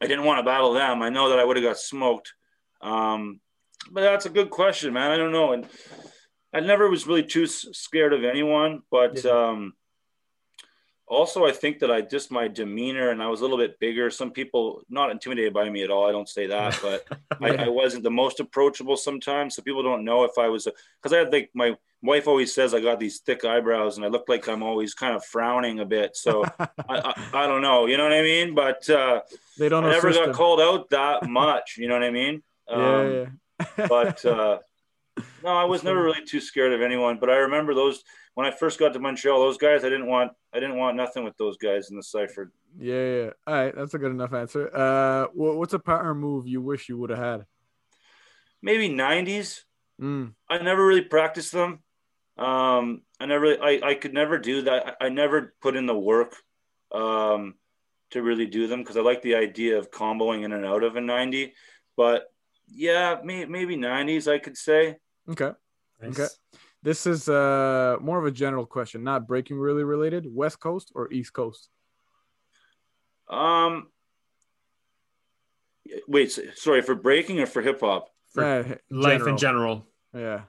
I didn't want to battle them. I know that I would have got smoked. Um, but that's a good question, man. I don't know. And I never was really too scared of anyone, but yeah. um also i think that i just my demeanor and i was a little bit bigger some people not intimidated by me at all i don't say that but. I, I, wasn't the most approachable sometimes so people don't know if i was because i had like my wife always says i got these thick eyebrows and i look like i'm always kind of frowning a bit so I, I, I, don't know you know what i mean but uh they don't I never got called out that much you know what i mean um, yeah, yeah. but uh no i was never really too scared of anyone but i remember those when I first got to Montreal, those guys I didn't want I didn't want nothing with those guys in the cypher. Yeah, yeah. All right, that's a good enough answer. Uh, what's a partner move you wish you would have had? Maybe '90s. Mm. I never really practiced them. Um, I never, I, I could never do that. I, I never put in the work um, to really do them because I like the idea of comboing in and out of a 90. But yeah, may, maybe 90s, I could say. Okay. Nice. Okay. This is uh more of a general question, not breaking really related. West Coast or East Coast? Um. Wait, sorry for breaking or for hip hop? Uh, life in general. Yeah.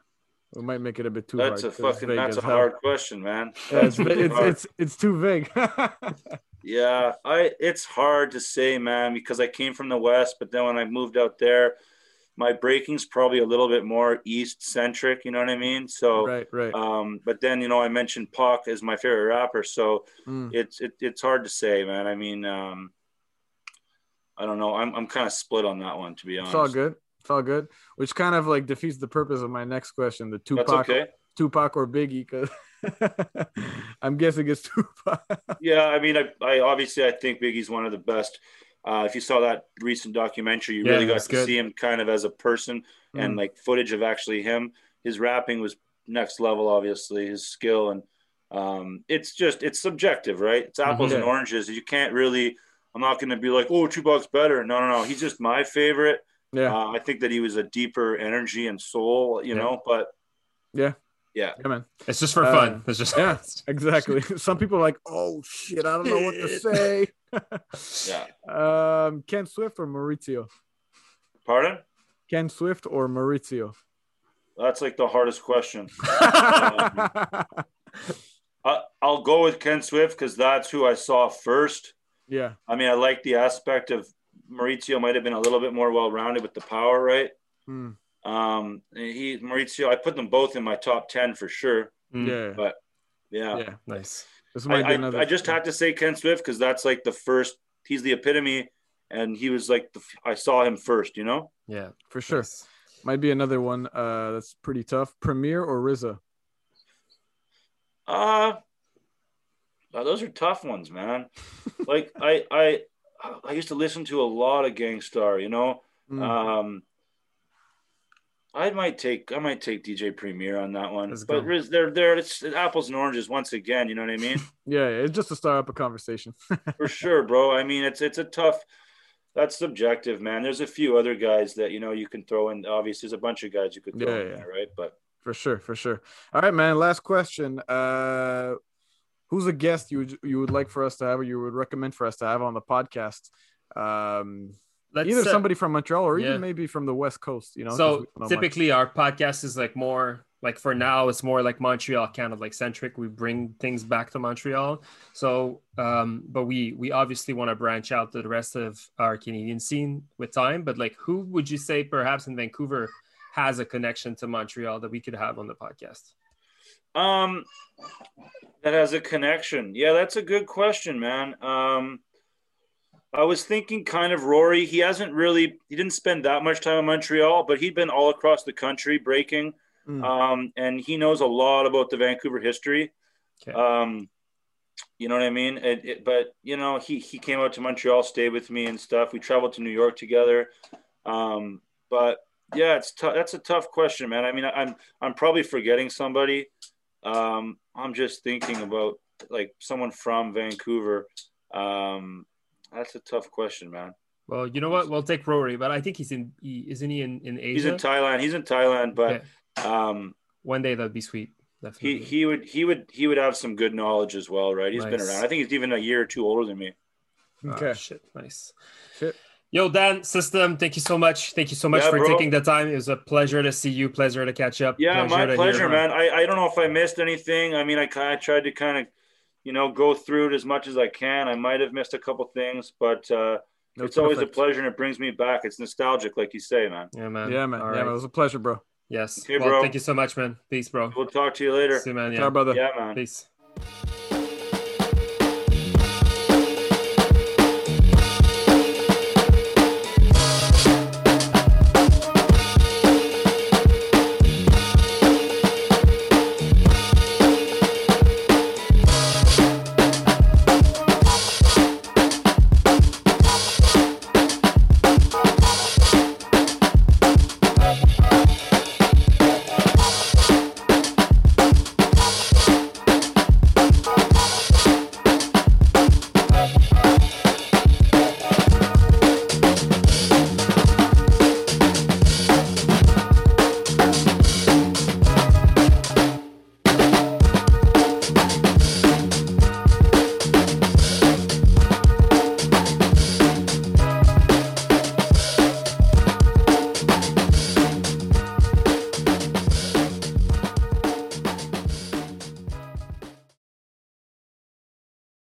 We might make it a bit too that's hard. A fucking, that's a hard question, man. Yeah, it's, it's, it's, it's too vague. yeah, I it's hard to say, man, because I came from the West, but then when I moved out there, my breaking's probably a little bit more east centric you know what i mean so right right um but then you know i mentioned Pac as my favorite rapper so mm. it's it, it's hard to say man i mean um i don't know i'm, I'm kind of split on that one to be honest it's all good it's all good which kind of like defeats the purpose of my next question the tupac okay. tupac or biggie because i'm guessing it's tupac yeah i mean I, I obviously i think biggie's one of the best uh, if you saw that recent documentary, you yeah, really got to good. see him kind of as a person mm. and like footage of actually him. His rapping was next level, obviously, his skill. And um, it's just, it's subjective, right? It's apples mm-hmm. and oranges. You can't really, I'm not going to be like, oh, Tupac's better. No, no, no. He's just my favorite. Yeah. Uh, I think that he was a deeper energy and soul, you yeah. know, but yeah. Yeah. Yeah, man. It's just for uh, fun. It's just yeah, exactly. Some people are like, oh shit, I don't know what to say. yeah. Um, Ken Swift or Maurizio? Pardon? Ken Swift or Maurizio? That's like the hardest question. um, I, I'll go with Ken Swift because that's who I saw first. Yeah. I mean, I like the aspect of Maurizio might have been a little bit more well rounded with the power, right? Hmm. Um, he Maurizio, I put them both in my top ten for sure. Hmm. Yeah. But yeah. Yeah. Nice. This might I, I, I just had to say Ken Swift because that's like the first. He's the epitome, and he was like the. I saw him first. You know. Yeah, for sure. Nice. Might be another one uh, that's pretty tough. Premier or RZA? Uh those are tough ones, man. like I I I used to listen to a lot of Gang Starr, you know. Mm. Um I might take I might take DJ Premier on that one, but they're there. It's apples and oranges once again. You know what I mean? yeah, it's just to start up a conversation. For sure, bro. I mean, it's it's a tough. that's subjective, man. There's a few other guys that you know you can throw in. Obviously, there's a bunch of guys you could throw yeah, in yeah. there, right? But for sure, for sure. All right, man. Last question. Uh, who's a guest you would, you would like for us to have, or you would recommend for us to have on the podcast? Um, Let's, either somebody from Montreal or yeah. even maybe from the West Coast. You know. So typically, much. our podcast is like more like for now it's more like montreal kind of like centric we bring things back to montreal so um but we we obviously want to branch out to the rest of our canadian scene with time but like who would you say perhaps in vancouver has a connection to montreal that we could have on the podcast um that has a connection yeah that's a good question man um I was thinking kind of Rory. He hasn't really, he didn't spend that much time in Montreal, but he'd been all across the country breaking. Mm. Um, and he knows a lot about the Vancouver history. Okay. Um, you know what I mean? It, it, but you know, he he came out to Montreal, stayed with me and stuff. We traveled to New York together. Um, but yeah, it's tough. That's a tough question, man. I mean, I'm I'm probably forgetting somebody. Um, I'm just thinking about like someone from Vancouver. Um, that's a tough question, man. Well, you know what? We'll take Rory, but I think he's in. He, isn't he in, in Asia? He's in Thailand. He's in Thailand, but um, one day that'd be sweet. Definitely. He he would he would he would have some good knowledge as well, right? He's nice. been around. I think he's even a year or two older than me. Okay. Oh, shit. Nice. Shit. Yo, Dan, system, thank you so much. Thank you so much yeah, for bro. taking the time. It was a pleasure to see you. Pleasure to catch up. Yeah, pleasure my pleasure, man. I, I don't know if I missed anything. I mean, I kind of tried to kind of, you know, go through it as much as I can. I might have missed a couple things, but uh, no, it's perfect. always a pleasure and it brings me back. It's nostalgic, like you say, man. Yeah, man. Yeah, man. All yeah, right. man. It was a pleasure, bro. Yes. Okay, well, bro. Thank you so much, man. Peace, bro. We'll talk to you later. See you, man. Yeah, brother. Yeah, man. Peace.